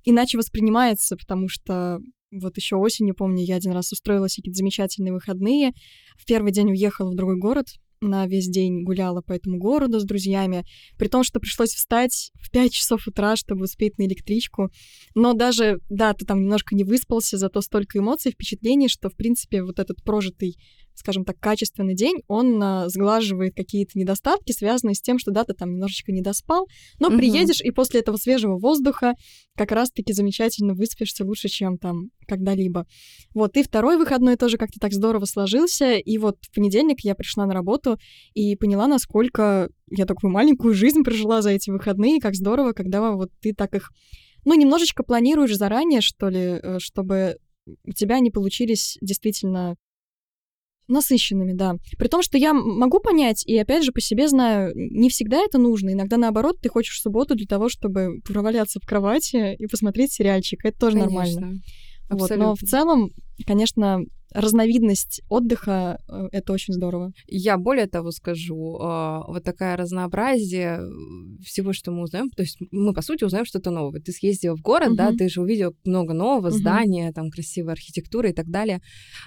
иначе воспринимается, потому что вот еще осенью, помню, я один раз устроила какие-то замечательные выходные. В первый день уехала в другой город, на весь день гуляла по этому городу с друзьями, при том, что пришлось встать в 5 часов утра, чтобы успеть на электричку. Но даже, да, ты там немножко не выспался, зато столько эмоций, впечатлений, что, в принципе, вот этот прожитый скажем так, качественный день, он а, сглаживает какие-то недостатки, связанные с тем, что да, ты там немножечко не доспал, но угу. приедешь, и после этого свежего воздуха как раз-таки замечательно выспишься лучше, чем там когда-либо. Вот, и второй выходной тоже как-то так здорово сложился, и вот в понедельник я пришла на работу и поняла, насколько я такую маленькую жизнь прожила за эти выходные, как здорово, когда вот ты так их ну, немножечко планируешь заранее, что ли, э, чтобы у тебя они получились действительно насыщенными, да. При том, что я могу понять, и опять же по себе знаю, не всегда это нужно. Иногда наоборот, ты хочешь субботу для того, чтобы проваляться в кровати и посмотреть сериальчик. Это тоже Конечно. нормально. Вот, но в целом, конечно, разновидность отдыха э, это очень здорово. Я более того скажу, а, вот такая разнообразие всего, что мы узнаем, то есть мы, по сути, узнаем что-то новое. Ты съездил в город, да, Мгм. ты же увидел много нового, Мгм. здания, там, красивая архитектура и так далее.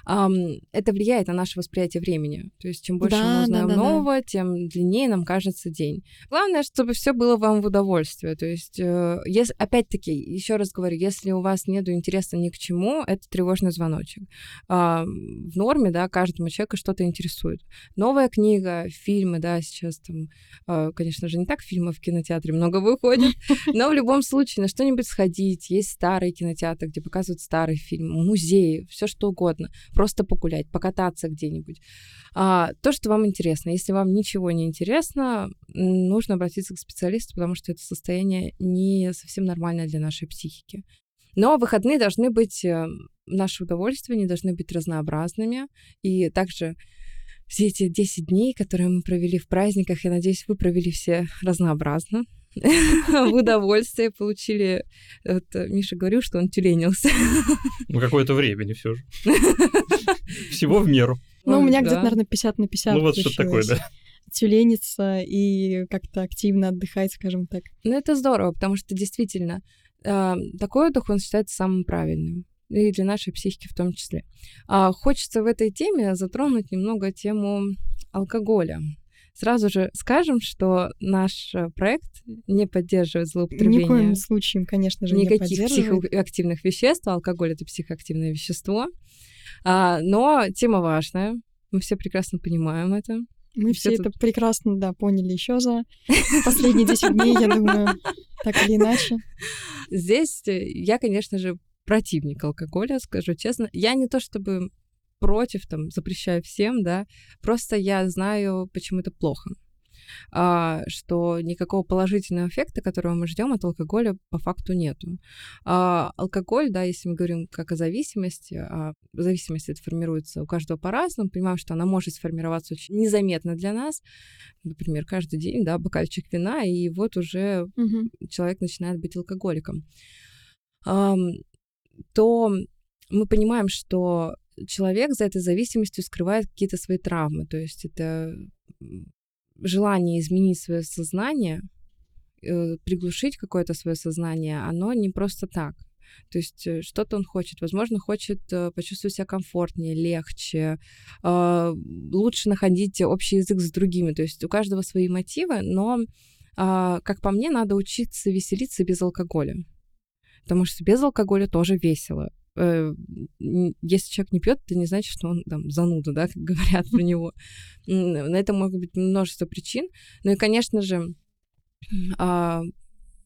Это влияет на наше восприятие времени. То есть чем больше Да, мы да, узнаем да, да. нового, тем длиннее нам кажется день. Главное, чтобы все было вам в удовольствие. То есть, э, если, опять-таки, еще раз говорю, если у вас нет интереса ни к чему, это тревожный звоночек. А, В норме, да, каждому человеку что-то интересует. Новая книга, фильмы, да, сейчас там, а, конечно же, не так фильмов в кинотеатре много выходит, но в любом случае на что-нибудь сходить. Есть старые кинотеатры, где показывают старый фильм, музеи, все что угодно. Просто погулять, покататься где-нибудь. А, то, что вам интересно. Если вам ничего не интересно, нужно обратиться к специалисту, потому что это состояние не совсем нормальное для нашей психики. Но выходные должны быть, э, наши удовольствия, они должны быть разнообразными. И также все эти 10 дней, которые мы провели в праздниках, я надеюсь, вы провели все разнообразно. В удовольствие получили... Вот э, Миша говорил, что он тюленился. Ну, какое-то времени все же. Всего в меру. Ну, у меня где-то, наверное, 50 на 50 Ну, вот что такое, да. Тюлениться и как-то активно отдыхать, скажем так. Ну, это здорово, потому что действительно э, такой отдых, он считается самым правильным. И для нашей психики в том числе. А хочется в этой теме затронуть немного тему алкоголя. Сразу же скажем, что наш э, проект не поддерживает Ни в злоупотребление коем случае, конечно же, не никаких поддерживает. психоактивных веществ. Алкоголь это психоактивное вещество. А, но тема важная. Мы все прекрасно понимаем это. Мы все тут- это прекрасно, да, поняли еще за последние 10 дней, я думаю, так или иначе. Здесь э, я, конечно же, противник алкоголя, скажу честно. Я не то чтобы против, там, запрещаю всем, да, просто я знаю, почему это плохо. А, что никакого положительного эффекта, которого мы ждем от алкоголя, по факту нету. А, алкоголь, да, если мы говорим как о зависимости, а зависимость это формируется у каждого по-разному, понимаем, что она может сформироваться очень незаметно для нас, например, каждый день, да, бокальчик вина, и вот уже Мгм. человек начинает быть алкоголиком, ам, то мы понимаем, что человек за этой зависимостью скрывает какие-то свои травмы. То есть это желание изменить свое сознание, э, приглушить какое-то свое сознание, оно не просто так. То есть э, что-то он хочет. Возможно, хочет э, почувствовать себя комфортнее, легче, лучше находить общий язык с другими. То есть у каждого свои мотивы, но, а, как по мне, надо учиться веселиться без алкоголя. Потому что без алкоголя тоже весело. Э, Если человек не пьет, это не значит, что он там зануда, да, как говорят про него. На это может быть множество причин. Ну и, конечно же, а,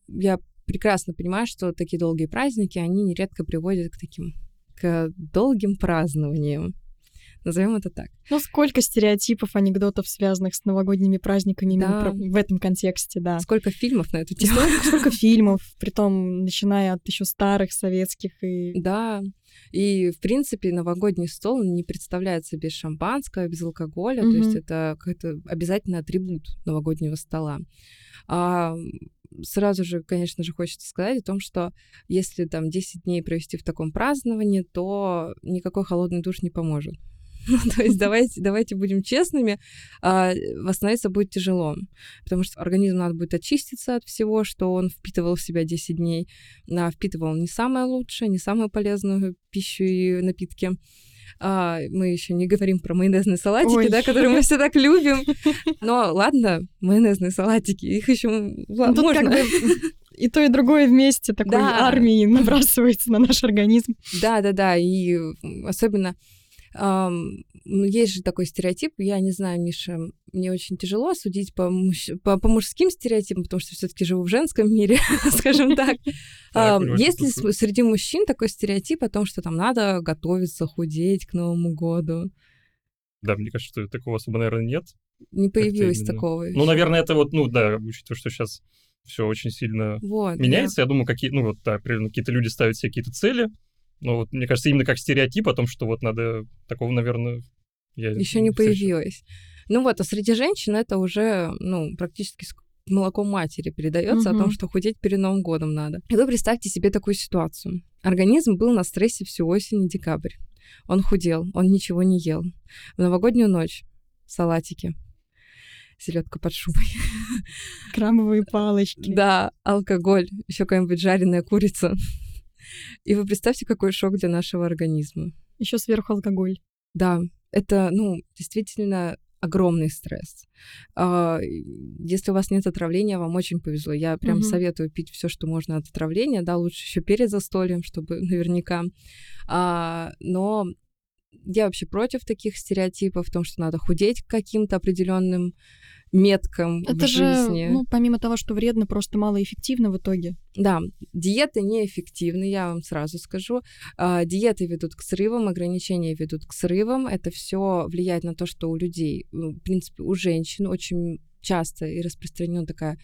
я прекрасно понимаю, что такие долгие праздники, они нередко приводят к таким к долгим празднованиям. Назовем это так. Ну, сколько стереотипов, анекдотов, связанных с новогодними праздниками Да. в этом контексте, да. Сколько фильмов на эту тему? Сколько, сколько фильмов, притом начиная от еще старых советских и Да. И, в принципе, новогодний стол не представляется без шампанского, без алкоголя. То есть это какой-то обязательный атрибут новогоднего стола. А, сразу же, конечно же, хочется сказать о том, что если там 10 дней провести в таком праздновании, то никакой холодный душ не поможет. Ну, то есть давайте, давайте будем честными, а, восстановиться будет тяжело, потому что организм надо будет очиститься от всего, что он впитывал в себя 10 дней, а, впитывал не самое лучшее, не самую полезную пищу и напитки. А, мы еще не говорим про майонезные салатики, Ой. да, которые мы все так любим. Но ладно, майонезные салатики, их еще Ну, тут можно. как бы и то, и другое вместе такой Да. армией набрасывается на наш организм. Да, да, да. И особенно есть же такой стереотип. Я не знаю, Миша, мне очень тяжело судить по, мужч- по, по мужским стереотипам, потому что все-таки живу в женском мире, скажем так. Есть ли среди мужчин такой стереотип о том, что там надо готовиться, худеть к Новому году? Да, мне кажется, что такого особо, наверное, нет. Не появилось такого. Ну, наверное, это вот, ну да, учитывая, что сейчас все очень сильно Вот, да. меняется. Я думаю, какие, ну вот, да, какие-то люди ставят себе какие-то цели, но вот, мне кажется, именно как стереотип о том, что вот надо такого, наверное, я Еще не появилось. Ну вот, а среди женщин это уже, ну, практически молоком матери передается о том, что худеть перед Новым годом надо. И вы представьте себе такую ситуацию. Организм был на стрессе всю осень и декабрь. Он худел, он ничего не ел. В новогоднюю ночь салатики, селедка под шубой. Крабовые палочки. Да, алкоголь, еще какая-нибудь жареная курица. И вы представьте, какой шок для нашего организма. Еще сверху алкоголь. Да, это, ну, действительно огромный стресс. А, Если у вас нет отравления, вам очень повезло. Я прям Мгм. советую пить все, что можно от отравления, да, лучше еще перед застольем, чтобы наверняка. А, Но я вообще против таких стереотипов, в том, что надо худеть к каким-то определенным меткам Это в же, жизни. ну, помимо того, что вредно, просто малоэффективно в итоге. Да, диеты неэффективны, я вам сразу скажу. А, Диеты ведут к срывам, ограничения ведут к срывам. Это все влияет на то, что у людей, ну, в принципе, у женщин очень часто и распространена такая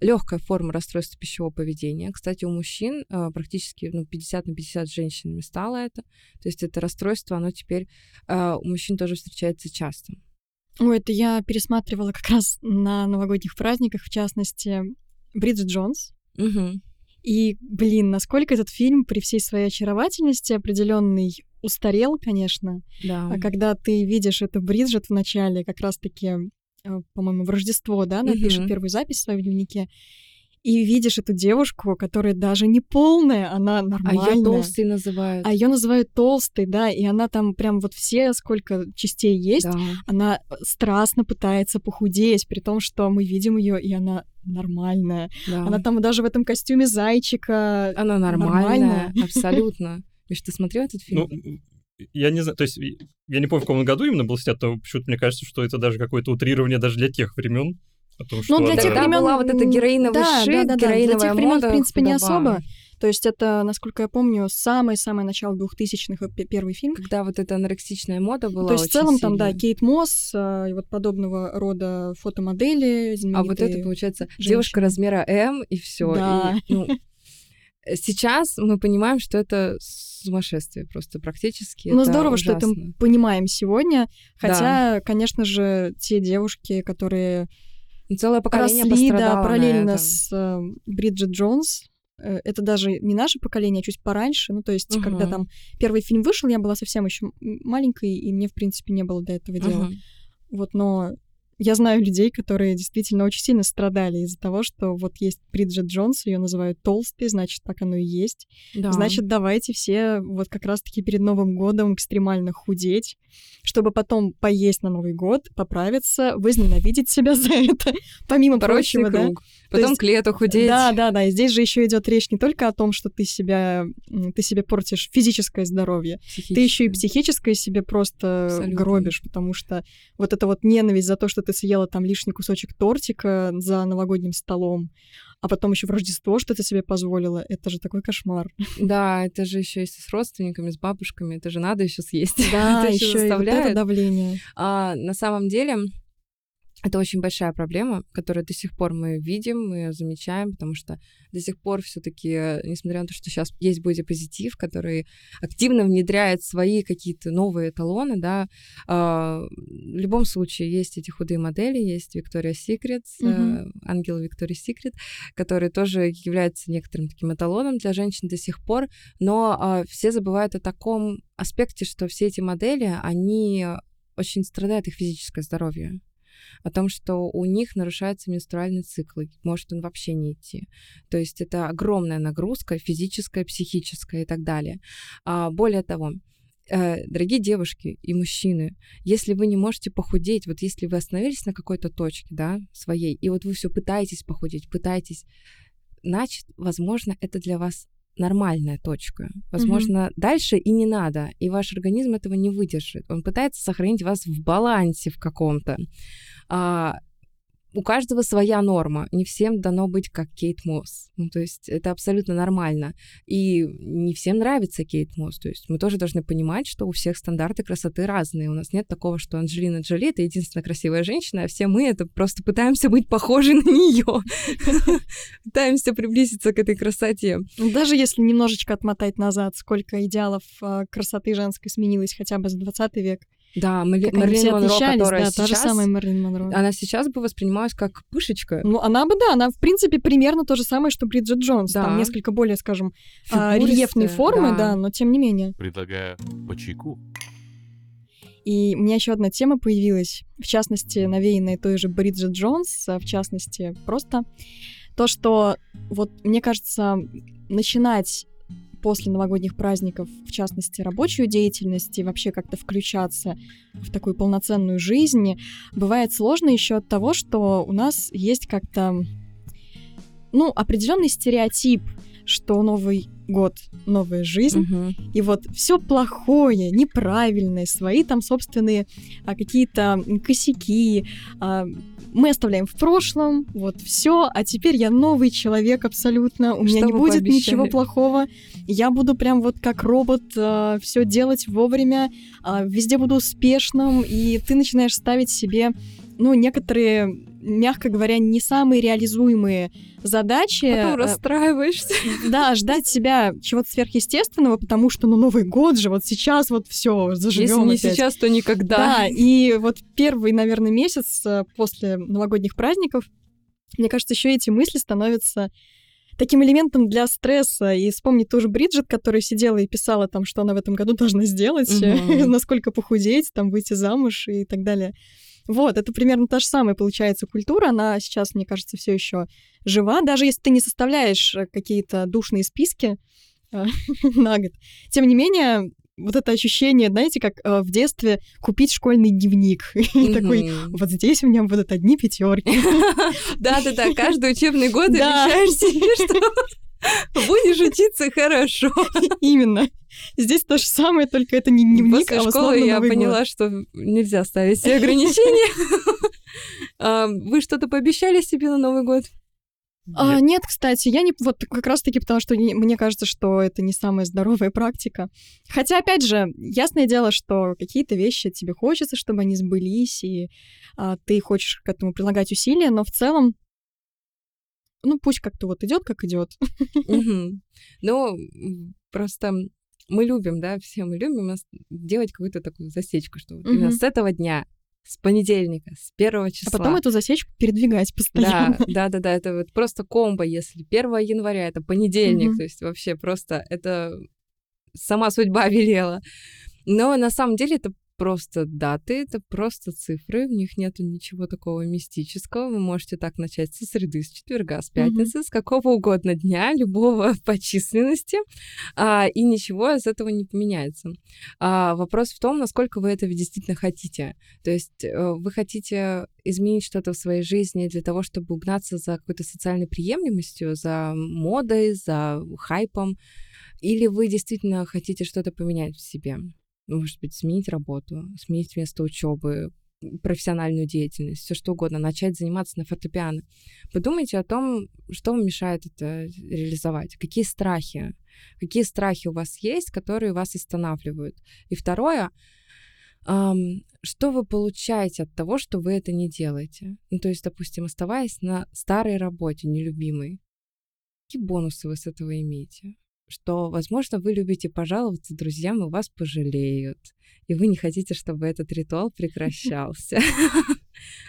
легкая форма расстройства пищевого поведения. Кстати, у мужчин а, практически ну, 50 на 50 с женщинами стало это. То есть это расстройство, оно теперь а, у мужчин тоже встречается часто. Ой, это я пересматривала как раз на новогодних праздниках, в частности, Бриджит Джонс. Мгм. И, блин, насколько этот фильм при всей своей очаровательности определенный устарел, конечно. Да. А когда ты видишь эту Бриджит в начале, как раз-таки, э, по-моему, в Рождество, да, она пишет Мгм. первую запись в своем дневнике, и видишь эту девушку, которая даже не полная, она А нормальная. ее толстый называют. А ее называют толстой, да, и она там прям вот все, сколько частей есть, Да. она страстно пытается похудеть, при том, что мы видим ее, и она нормальная. да. Она там даже в этом костюме зайчика. Она нормальная, нормальная. абсолютно. Миш, ты смотрел этот фильм? Ну, я не знаю, то есть я не помню, в каком году именно был снят, но почему-то мне кажется, что это даже какое-то утрирование даже для тех времен. О том, что Ну, для она- тех времен была вот эта героиновый да, шик, да, да, да. Для героиновая тех времен, мода в принципе, не особо. То есть это, насколько я помню, самое-самое начало 2000-х, пе- первый фильм. Когда вот эта анорексичная мода была То есть в целом там, да, сильная. Кейт Мосс а, и вот подобного рода фотомодели, А вот это, получается, женщины. девушка размера М, и все. Да. сейчас мы понимаем, что это сумасшествие просто практически. Ну, это здорово, что это ужасно. мы понимаем сегодня. Хотя, конечно же, те девушки, которые Ну, Целое поколение росли, да, параллельно с э, Бриджит Джонс. Э, Это даже не наше поколение, а чуть пораньше. Ну, то есть, когда Мгм. там первый фильм вышел, я была совсем еще маленькой, и мне, в принципе, не было до этого дела. Мгм. Вот, но я знаю людей, которые действительно очень сильно страдали из-за того, что вот есть Бриджит Джонс, ее называют толстой, значит, так оно и есть. Да. Значит, давайте все вот как раз-таки перед Новым годом экстремально худеть, чтобы потом поесть на Новый год, поправиться, возненавидеть себя за это, помимо порочный прочего, да. Потом есть- к лету худеть. Да, да, да. И здесь же еще идет речь не только о том, что ты себя, ты себе портишь физическое здоровье, ты еще и психическое себе просто Абсолютно. гробишь, потому что вот эта вот ненависть за то, что ты съела там лишний кусочек тортика за новогодним столом, а потом еще в Рождество что ты себе позволила, это же такой кошмар. Да, это же еще если с родственниками, с бабушками, это же надо еще съесть. Да, Это ещё еще и вот это давление. А на самом деле это очень большая проблема, которую до сих пор мы видим, мы её замечаем, потому что до сих пор все-таки, несмотря на то, что сейчас есть бодипозитив, который активно внедряет свои какие-то новые эталоны, да, а, в любом случае есть эти худые модели, есть Victoria's Secret, Мгм. ангел Victoria's Secret, который тоже является некоторым таким эталоном для женщин до сих пор, но а, все забывают о таком аспекте, что все эти модели, они очень страдает их физическое здоровье. О том, что у них нарушается менструальный цикл, может он вообще не идти. То есть это огромная нагрузка физическая, психическая и так далее. А, более того, э, дорогие девушки и мужчины, если вы не можете похудеть, вот если вы остановились на какой-то точке, да, своей, и вот вы все пытаетесь похудеть, пытаетесь, значит, возможно, это для вас нормальная точка. Возможно, дальше и не надо, и ваш организм этого не выдержит. Он пытается сохранить вас в балансе в каком-то. А, у каждого своя норма. Не всем дано быть как Кейт Мосс. Ну, то есть это абсолютно нормально. И не всем нравится Кейт Мосс. То есть мы тоже должны понимать, что у всех стандарты красоты разные. У нас нет такого, что Анджелина Джоли — это единственная красивая женщина, а все мы это просто пытаемся быть похожи на нее. Пытаемся приблизиться к этой красоте. Ну, даже если немножечко отмотать назад, сколько идеалов а, красоты женской сменилось хотя бы за 20 век, да, Марлин Монро, которая да, сейчас... та же самая Марлин Монро. Она сейчас бы воспринималась как пышечка. Ну, она бы, да, она, в принципе, примерно то же самое, что Бриджит Джонс. Да. Там несколько более, скажем, а, рельефные формы, да. да, но тем не менее. Предлагаю по чайку. И у меня еще одна тема появилась, в частности, навеянная той же Бриджит Джонс, а в частности, просто то, что вот, мне кажется, начинать после новогодних праздников, в частности, рабочую деятельность и вообще как-то включаться в такую полноценную жизнь, бывает сложно еще от того, что у нас есть как-то, ну, определенный стереотип, что Новый год новая жизнь, угу. и вот все плохое, неправильное, свои там собственные а, какие-то косяки, а, мы оставляем в прошлом, вот все, а теперь я новый человек абсолютно, у меня Что не будет пообещали? ничего плохого, я буду прям вот как робот э, все делать вовремя, э, везде буду успешным, и ты начинаешь ставить себе ну, некоторые, мягко говоря, не самые реализуемые задачи. Потом э, расстраиваешься. Да, ждать себя чего-то сверхъестественного, потому что, ну, Новый год же, вот сейчас вот все заживем. Если не сейчас, то никогда. Да, и вот первый, наверное, месяц э, после новогодних праздников, мне кажется, еще эти мысли становятся таким элементом для стресса. И вспомнить тоже Бриджит, которая сидела и писала там, что она в этом году должна сделать, насколько похудеть, там, выйти замуж и так далее. Вот, это примерно та же самая получается культура. Она сейчас, мне кажется, все еще жива, даже если ты не составляешь э, какие-то душные списки э, на год. Тем не менее, вот это ощущение, знаете, как э, в детстве купить школьный дневник. И такой, вот здесь у меня будут одни пятерки. Да-да-да, каждый учебный год обещаешь себе, что Будешь учиться хорошо. Именно. Здесь то же самое, только это не дневник, После а школы я Новый поняла, год. что нельзя ставить себе ограничения. А, вы что-то пообещали себе на Новый год? А, нет, кстати, я не... Вот как раз-таки потому, что не, мне кажется, что это не самая здоровая практика. Хотя, опять же, ясное дело, что какие-то вещи тебе хочется, чтобы они сбылись, и а, ты хочешь к этому прилагать усилия, но в целом ну пусть как-то вот идет, как идет. Ну, просто мы любим, да, все мы любим делать какую-то такую засечку, что вот именно с этого дня, с понедельника, с первого числа. А потом эту засечку передвигать постоянно. Да, да, да, да, это вот просто комбо, если 1 января это понедельник, то есть вообще просто это сама судьба велела. Но на самом деле это просто даты, это просто цифры, в них нет ничего такого мистического. Вы можете так начать со среды, с четверга, с пятницы, mm-hmm. с какого угодно дня, любого по численности, а, и ничего из этого не поменяется. А, вопрос в том, насколько вы этого действительно хотите. То есть э, вы хотите изменить что-то в своей жизни для того, чтобы угнаться за какой-то социальной приемлемостью, за модой, за хайпом, или вы действительно хотите что-то поменять в себе? Может быть, сменить работу, сменить место учебы, профессиональную деятельность, все что угодно, начать заниматься на фортепиано. Подумайте о том, что вам мешает это реализовать, какие страхи, какие страхи у вас есть, которые вас останавливают. И второе, эм, что вы получаете от того, что вы это не делаете? Ну, то есть, допустим, оставаясь на старой работе, нелюбимой, какие бонусы вы с этого имеете? Что, возможно, вы любите пожаловаться друзьям, и вас пожалеют, и вы не хотите, чтобы этот ритуал прекращался.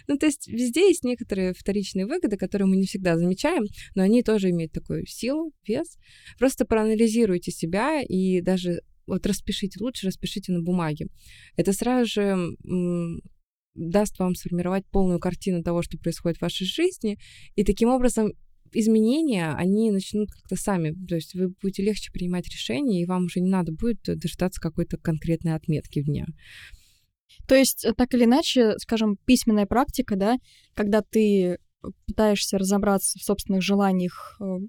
Ну, то есть везде есть некоторые вторичные выгоды, которые мы не всегда замечаем, но они тоже имеют такую силу, вес. Просто проанализируйте себя и даже вот распишите, лучше распишите на бумаге. Это сразу же даст вам сформировать полную картину того, что происходит в вашей жизни, и таким образом изменения, они начнут как-то сами, то есть вы будете легче принимать решения, и вам уже не надо будет дождаться какой-то конкретной отметки в дне. То есть, э, так или иначе, скажем, письменная практика, да, когда ты пытаешься разобраться в собственных желаниях, э,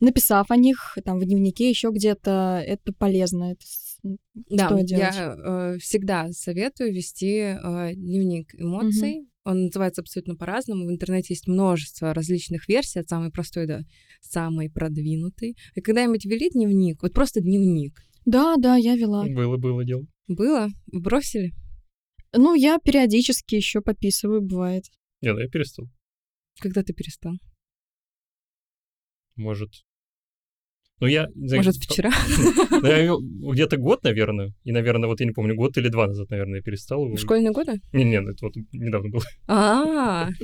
написав о них там в дневнике, еще где-то, это полезно, это да, я э, всегда советую вести э, дневник эмоций, Он называется абсолютно по-разному. В интернете есть множество различных версий, от самой простой до самой продвинутой. И когда-нибудь вели дневник, вот просто дневник. Да, да, я вела. Было, было дело. Было? Бросили? Ну, я периодически еще пописываю, бывает. Не, да, я перестал. Когда ты перестал? Может. Ну, я... Может, вчера? Ну, я где-то год, наверное. И, наверное, вот я не помню, год или два назад, наверное, я перестал. В школьные годы? Не, не, это вот недавно было. А.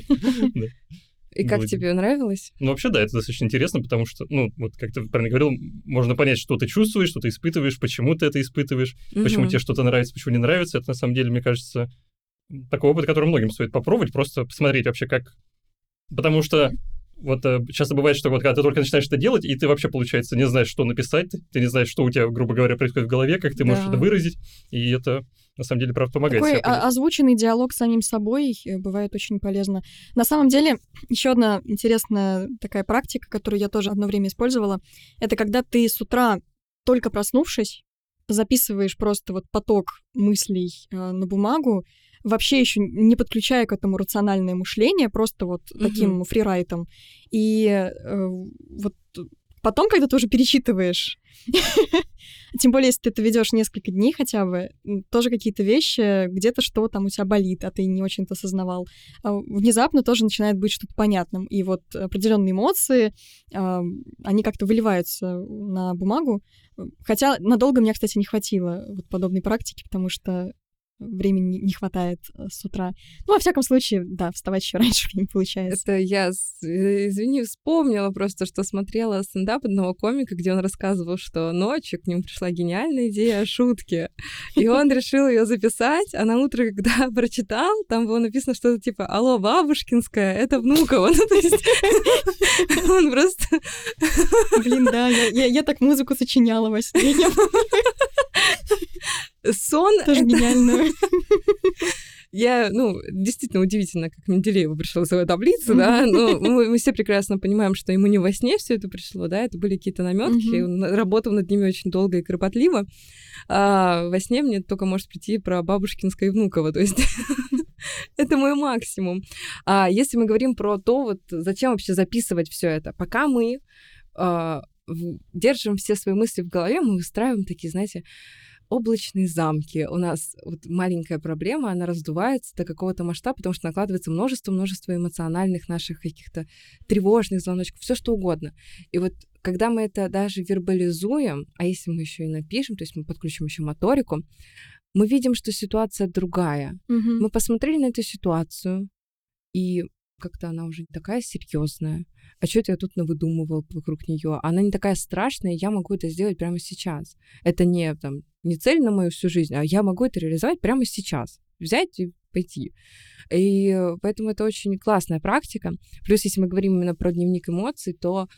И как тебе нравилось? Ну, вообще, да, это достаточно интересно, потому что, ну, вот как ты правильно говорил, можно понять, что ты чувствуешь, что ты испытываешь, почему ты это испытываешь, почему тебе что-то нравится, почему не нравится. Это, на самом деле, мне кажется, такой опыт, который многим стоит попробовать, просто посмотреть вообще, как... Потому что вот э, часто бывает, что вот когда ты только начинаешь это делать, и ты вообще, получается, не знаешь, что написать, ты не знаешь, что у тебя, грубо говоря, происходит в голове, как ты можешь Да. это выразить, и это, на самом деле, правда, помогает. Такой озвученный диалог с самим собой э, бывает очень полезно. На самом деле, еще одна интересная такая практика, которую я тоже одно время использовала, это когда ты с утра, только проснувшись, записываешь просто вот поток мыслей э, на бумагу, вообще еще не подключая к этому рациональное мышление, просто вот Мгм. таким фрирайтом. И э, вот потом, когда ты уже перечитываешь, тем более, если ты это ведешь несколько дней хотя бы, тоже какие-то вещи, где-то что там у тебя болит, а ты не очень это осознавал, а внезапно тоже начинает быть что-то понятным. И вот определенные эмоции, а, они как-то выливаются на бумагу. Хотя надолго мне, кстати, не хватило вот подобной практики, потому что времени не хватает э, с утра. Ну, во всяком случае, да, вставать еще раньше не получается. Это я, э, извини, вспомнила просто, что смотрела стендап одного комика, где он рассказывал, что ночью к нему пришла гениальная идея о шутке. И он решил ее записать, а на утро, когда прочитал, там было написано что-то типа «Алло, бабушкинская, это Внуково». Ну, то есть он просто... Блин, да, я так музыку сочиняла во сне. Сон тоже гениальную. Я, ну, действительно удивительно, как Менделееву пришла своя таблица, да, но мы, мы все прекрасно понимаем, что ему не во сне все это пришло, да, это были какие-то наметки, он работал над ними очень долго и кропотливо, а во сне мне только может прийти про бабушкинское и Внуково, то есть это мой максимум. А если мы говорим про то, вот зачем вообще записывать все это, пока мы в- держим все свои мысли в голове, мы выстраиваем такие, знаете, облачные замки. У нас вот маленькая проблема, она раздувается до какого-то масштаба, потому что накладывается множество-множество эмоциональных наших каких-то тревожных звоночков, все что угодно. И вот когда мы это даже вербализуем, а если мы еще и напишем, то есть мы подключим еще моторику, мы видим, что ситуация другая. Мгм. Мы посмотрели на эту ситуацию, и как-то она уже не такая серьезная. А что я тут навыдумывал вокруг нее? Она не такая страшная, я могу это сделать прямо сейчас. Это не, там, не цель на мою всю жизнь, а я могу это реализовать прямо сейчас. Взять и пойти. И э, поэтому это очень классная практика. Плюс, если мы говорим именно про дневник эмоций, то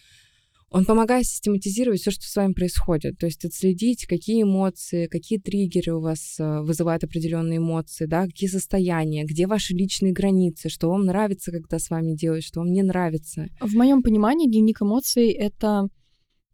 он помогает систематизировать все, что с вами происходит. То есть отследить, какие эмоции, какие триггеры у вас э, вызывают определенные эмоции, да, какие состояния, где ваши личные границы, что вам нравится, когда с вами делают, что вам не нравится. В моем понимании дневник эмоций — это,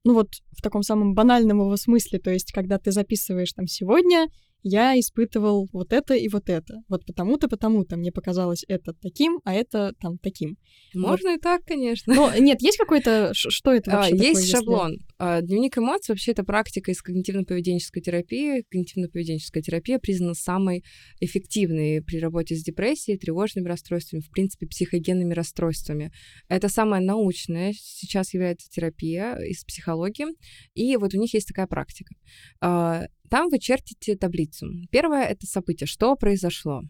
ну вот в таком самом банальном его смысле, то есть когда ты записываешь там сегодня я испытывал вот это и вот это. Вот потому-то, потому-то мне показалось это таким, а это там таким. Можно и так, конечно. Но нет, есть какой-то... Что это А, вообще такое, Есть если- шаблон. А, Дневник эмоций вообще это практика из когнитивно-поведенческой терапии. Когнитивно-поведенческая терапия признана самой эффективной при работе с депрессией, тревожными расстройствами, в принципе, психогенными расстройствами. Это самая научная сейчас является терапия из психологии. И вот у них есть такая практика. Там вы чертите таблицу. Первое — это событие. Что произошло?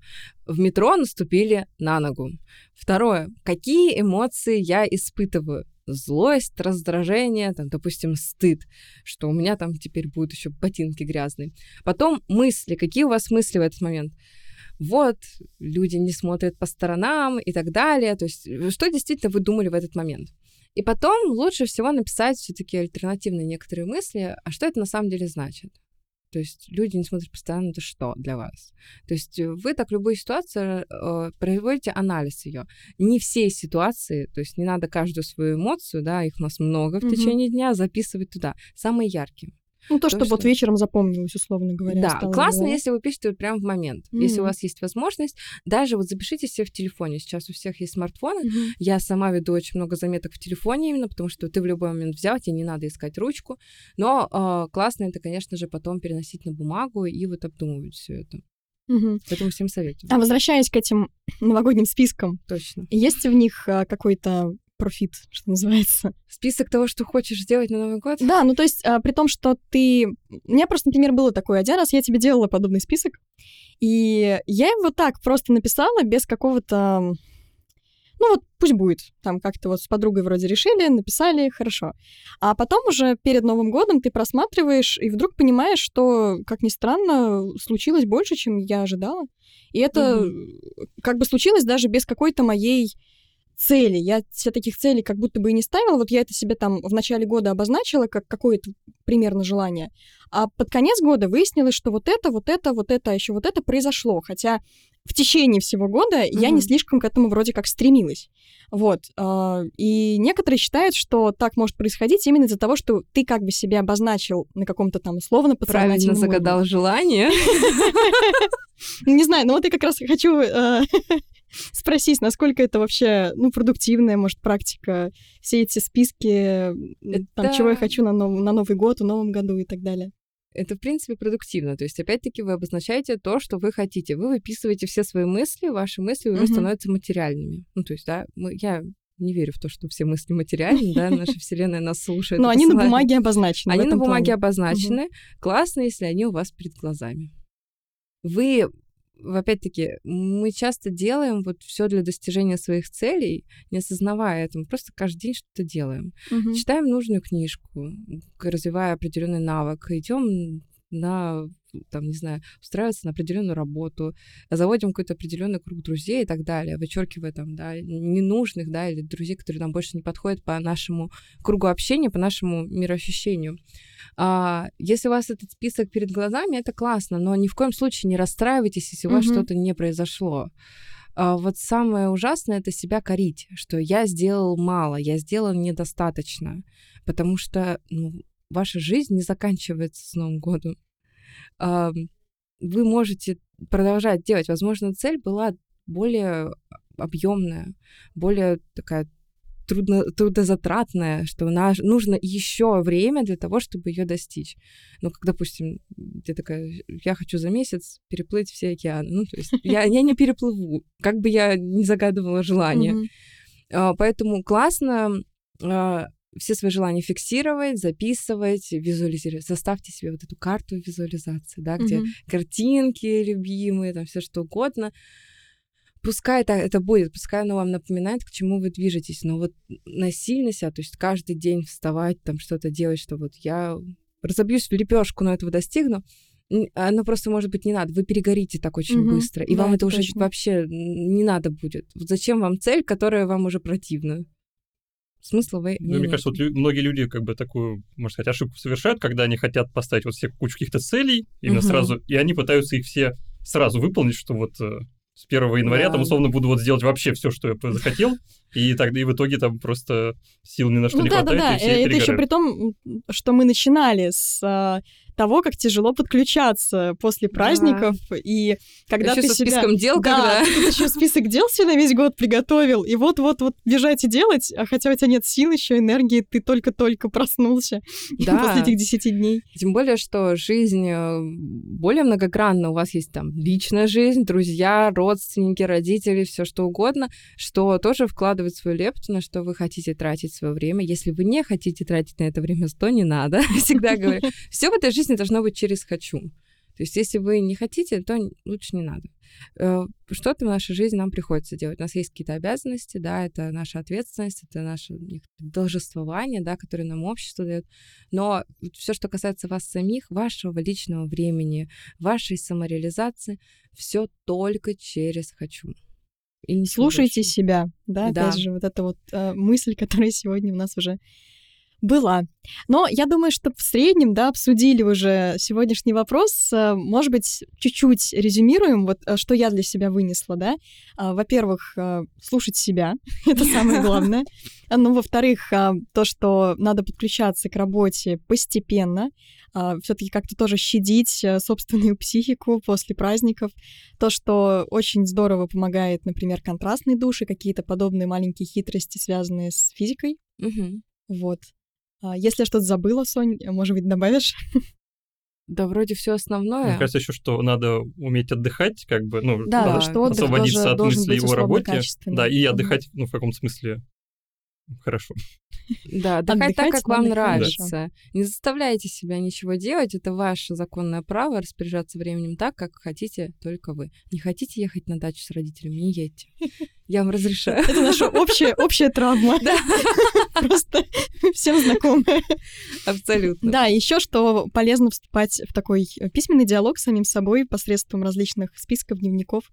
В метро наступили на ногу. Второе. Какие эмоции я испытываю? Злость, раздражение, там, допустим, стыд, что у меня там теперь будут еще ботинки грязные. Потом мысли. Какие у вас мысли в этот момент? Вот, люди не смотрят по сторонам и так далее. То есть, э, что действительно вы думали в этот момент? И потом лучше всего написать все-таки альтернативные некоторые мысли, а что это на самом деле значит? То есть люди не смотрят постоянно, это что для вас. То есть э, вы так любую ситуацию э, производите анализ ее. Не все ситуации, то есть не надо каждую свою эмоцию, да, их у нас много в Мгм. течение дня, записывать туда. Самые яркие. Ну, то, То, что вот вечером запомнилось, условно говоря. Да, классно, если вы пишете прямо в момент. Если у вас есть возможность, даже вот запишите себе в телефоне. Сейчас у всех есть смартфоны. Я сама веду очень много заметок в телефоне именно, потому что ты в любой момент взял, тебе не надо искать ручку. Но а, классно это, конечно же, потом переносить на бумагу и вот обдумывать все это. Поэтому всем советую. А возвращаясь к этим новогодним спискам, Точно. есть в них а, какой-то профит, что называется? Список того, что хочешь сделать на Новый год? Да, ну то есть а, при том, что ты... У меня просто, например, было такое. Один раз я тебе делала подобный список, и я его так просто написала без какого-то... Ну вот пусть будет. Там как-то вот с подругой вроде решили, написали, хорошо. А потом уже перед Новым годом ты просматриваешь и вдруг понимаешь, что, как ни странно, случилось больше, чем я ожидала. И это как бы случилось даже без какой-то моей цели. Я себе таких целей как будто бы и не ставила. Вот я это себе там в начале года обозначила как какое-то примерно желание. А под конец года выяснилось, что вот это, вот это, вот это, а еще вот это произошло. Хотя в течение всего года я не слишком к этому вроде как стремилась. Вот. а, И некоторые считают, что так может происходить именно из-за того, что ты как бы себя обозначил на каком-то там условно Правильно подсознательном уровне. загадал желание. Ну, Не знаю, но вот я как раз хочу э, спросить, насколько это вообще, ну, продуктивная, может, практика, все эти списки, м, там, Это- чего я хочу на, нов- на Новый год, в Новом году и так далее. Это, в принципе, продуктивно. То есть, опять-таки, вы обозначаете то, что вы хотите. Вы выписываете все свои мысли, ваши мысли уже Мгм. становятся материальными. Ну, то есть, да, мы, я не верю в то, что все мысли материальны, да, наша Вселенная нас слушает. Но они на бумаге обозначены. Они на бумаге плане. обозначены. Классно, если они у вас перед глазами. Вы, опять-таки, мы часто делаем вот все для достижения своих целей, не осознавая этого. Просто каждый день что-то делаем. Мгм. Читаем нужную книжку, развивая определенный навык, идем на там, не знаю, устраиваться на определенную работу, заводим какой-то определенный круг друзей и так далее, вычеркивая там, да, ненужных, да, или друзей, которые нам больше не подходят по нашему кругу общения, по нашему мироощущению. А, если у вас этот список перед глазами, это классно, но ни в коем случае не расстраивайтесь, если у вас Мгм. что-то не произошло. А вот самое ужасное это себя корить, что я сделал мало, я сделал недостаточно, потому что ну, ваша жизнь не заканчивается с Новым годом. Вы можете продолжать делать. Возможно, цель была более объемная, более такая трудно, трудозатратная, что на, нужно еще время для того, чтобы ее достичь. Ну, как, допустим, ты такая, я хочу за месяц переплыть все океаны. Ну, то есть я, я не переплыву, как бы я не загадывала желание. А, Поэтому классно а, все свои желания фиксировать, записывать, визуализировать. Составьте себе вот эту карту визуализации, да, где Мгм. картинки любимые, там все что угодно. Пускай это, это будет, пускай оно вам напоминает, к чему вы движетесь, но вот насильно себя, то есть каждый день вставать, там что-то делать, что вот я разобьюсь в лепешку, но этого достигну, оно просто, может быть, не надо. Вы перегорите так очень Мгм. быстро, и Да, вам это это уже точно. вообще не надо будет. Вот зачем вам цель, которая вам уже противна? Смысла вы Ну, мне кажется, вот лю- многие люди как бы такую, можно сказать, ошибку совершают, когда они хотят поставить вот все кучу каких-то целей, именно Мгм. сразу, и они пытаются их все сразу выполнить, что вот э, с 1 января Да. там условно буду вот сделать вообще все, что я захотел, и тогда и в итоге там просто сил ни на что Ну не да, да, хватает, да. и все Это еще перегорают. при том, что мы начинали с а, того, как тяжело подключаться после праздников, и когда Еще ты со себя... списком дел, да, когда... ты еще список дел себе на весь год приготовил, и вот-вот-вот бежать и делать, а хотя у тебя нет сил еще, энергии, ты только-только проснулся Да. после этих 10 дней. Тем более, что жизнь э, более многогранна. У вас есть там личная жизнь, друзья, родственники, родители, все что угодно, что тоже вкладывает свою лепту, на что вы хотите тратить свое время. Если вы не хотите тратить на это время, то не надо. Всегда говорю. Все в этой жизни должно быть через «хочу». То есть, если вы не хотите, то лучше не надо. Э, Что-то в нашей жизни нам приходится делать. У нас есть какие-то обязанности, да, это наша ответственность, это наше должествование, да, которое нам общество дает. Но все, что касается вас самих, вашего личного времени, вашей самореализации, все только через хочу. И Слушайте больше. себя, да, Да. опять же, вот эта вот э, мысль, которая сегодня у нас уже Была. Но я думаю, что в среднем, да, обсудили уже сегодняшний вопрос. Э, может быть, чуть-чуть резюмируем, вот э, что я для себя вынесла, да. А, во-первых, э, слушать себя, это самое главное. Ну, во-вторых, то, что надо подключаться к работе постепенно, все-таки как-то тоже щадить собственную психику после праздников. То, что очень здорово помогает, например, контрастный душ и какие-то подобные маленькие хитрости, связанные с физикой. Угу. Вот. А, если я что-то забыла, Сонь, может быть, добавишь? Да, вроде все основное. Мне кажется еще, что надо уметь отдыхать, как бы, ну, да, что освободиться от мысли его работе. Да, и отдыхать, ну, в каком смысле, хорошо. Да, отдыхать так, как вам нравится. Не заставляйте себя ничего делать. Это ваше законное право распоряжаться временем так, как хотите только вы. Не хотите ехать на дачу с родителями, не едьте. Я вам разрешаю. Это наша общая, общая травма. Да. Просто всем знакомая. Абсолютно. Да, еще что полезно вступать в такой письменный диалог с самим собой посредством различных списков, дневников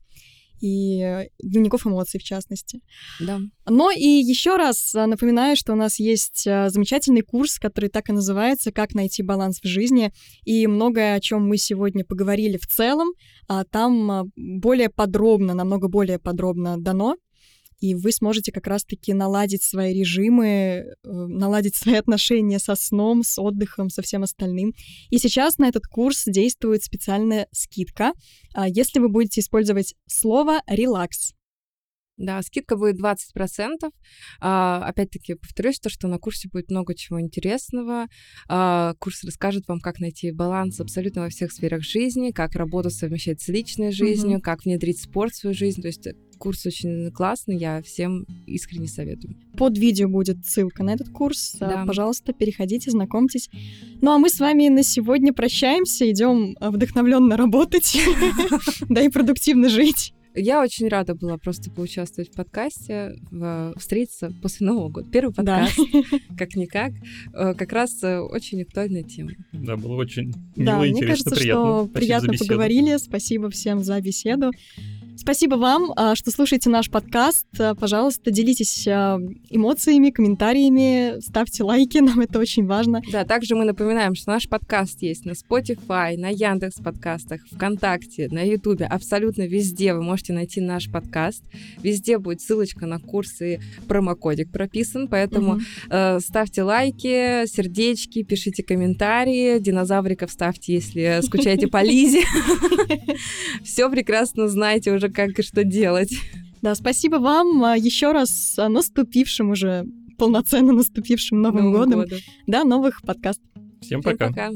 и дневников эмоций, в частности. Да. Но и еще раз а, напоминаю, что у нас есть а, замечательный курс, который так и называется «Как найти баланс в жизни», и многое, о чем мы сегодня поговорили в целом, а, там более подробно, намного более подробно дано и вы сможете как раз-таки наладить свои режимы, э, наладить свои отношения со сном, с отдыхом, со всем остальным. И сейчас на этот курс действует специальная скидка, а, если вы будете использовать слово «релакс». Да, скидка будет 20%. А, опять-таки, повторюсь, то, что на курсе будет много чего интересного. А, курс расскажет вам, как найти баланс абсолютно во всех сферах жизни, как работу совмещать с личной жизнью, mm-hmm. как внедрить спорт в свою жизнь. То есть э, курс очень классный, я всем искренне советую. Под видео будет ссылка на этот курс. А, да. Пожалуйста, переходите, знакомьтесь. Ну а мы с вами на сегодня прощаемся, идем вдохновленно работать, да и продуктивно жить. Я очень рада была просто поучаствовать в подкасте, в, встретиться после Нового года. Первый подкаст, да. как-никак. Э, как раз э, очень актуальная тема. Да, было очень мило, да, интересно, мне кажется, приятно. что Спасибо приятно поговорили. Спасибо всем за беседу. Спасибо вам, а, что слушаете наш подкаст. А, пожалуйста, делитесь а, эмоциями, комментариями, ставьте лайки, нам это очень важно. Да, также мы напоминаем, что наш подкаст есть на Spotify, на Яндекс подкастах, ВКонтакте, на Ютубе, абсолютно везде вы можете найти наш подкаст. Везде будет ссылочка на курсы, промокодик прописан, поэтому угу. э, ставьте лайки, сердечки, пишите комментарии, динозавриков ставьте, если скучаете по Лизе. Все прекрасно знаете уже как и что делать. Да, спасибо вам а, еще раз с наступившим уже, полноценно наступившим Новым, Новым годом. годом. Да, новых подкастов. Всем пока. Всем пока.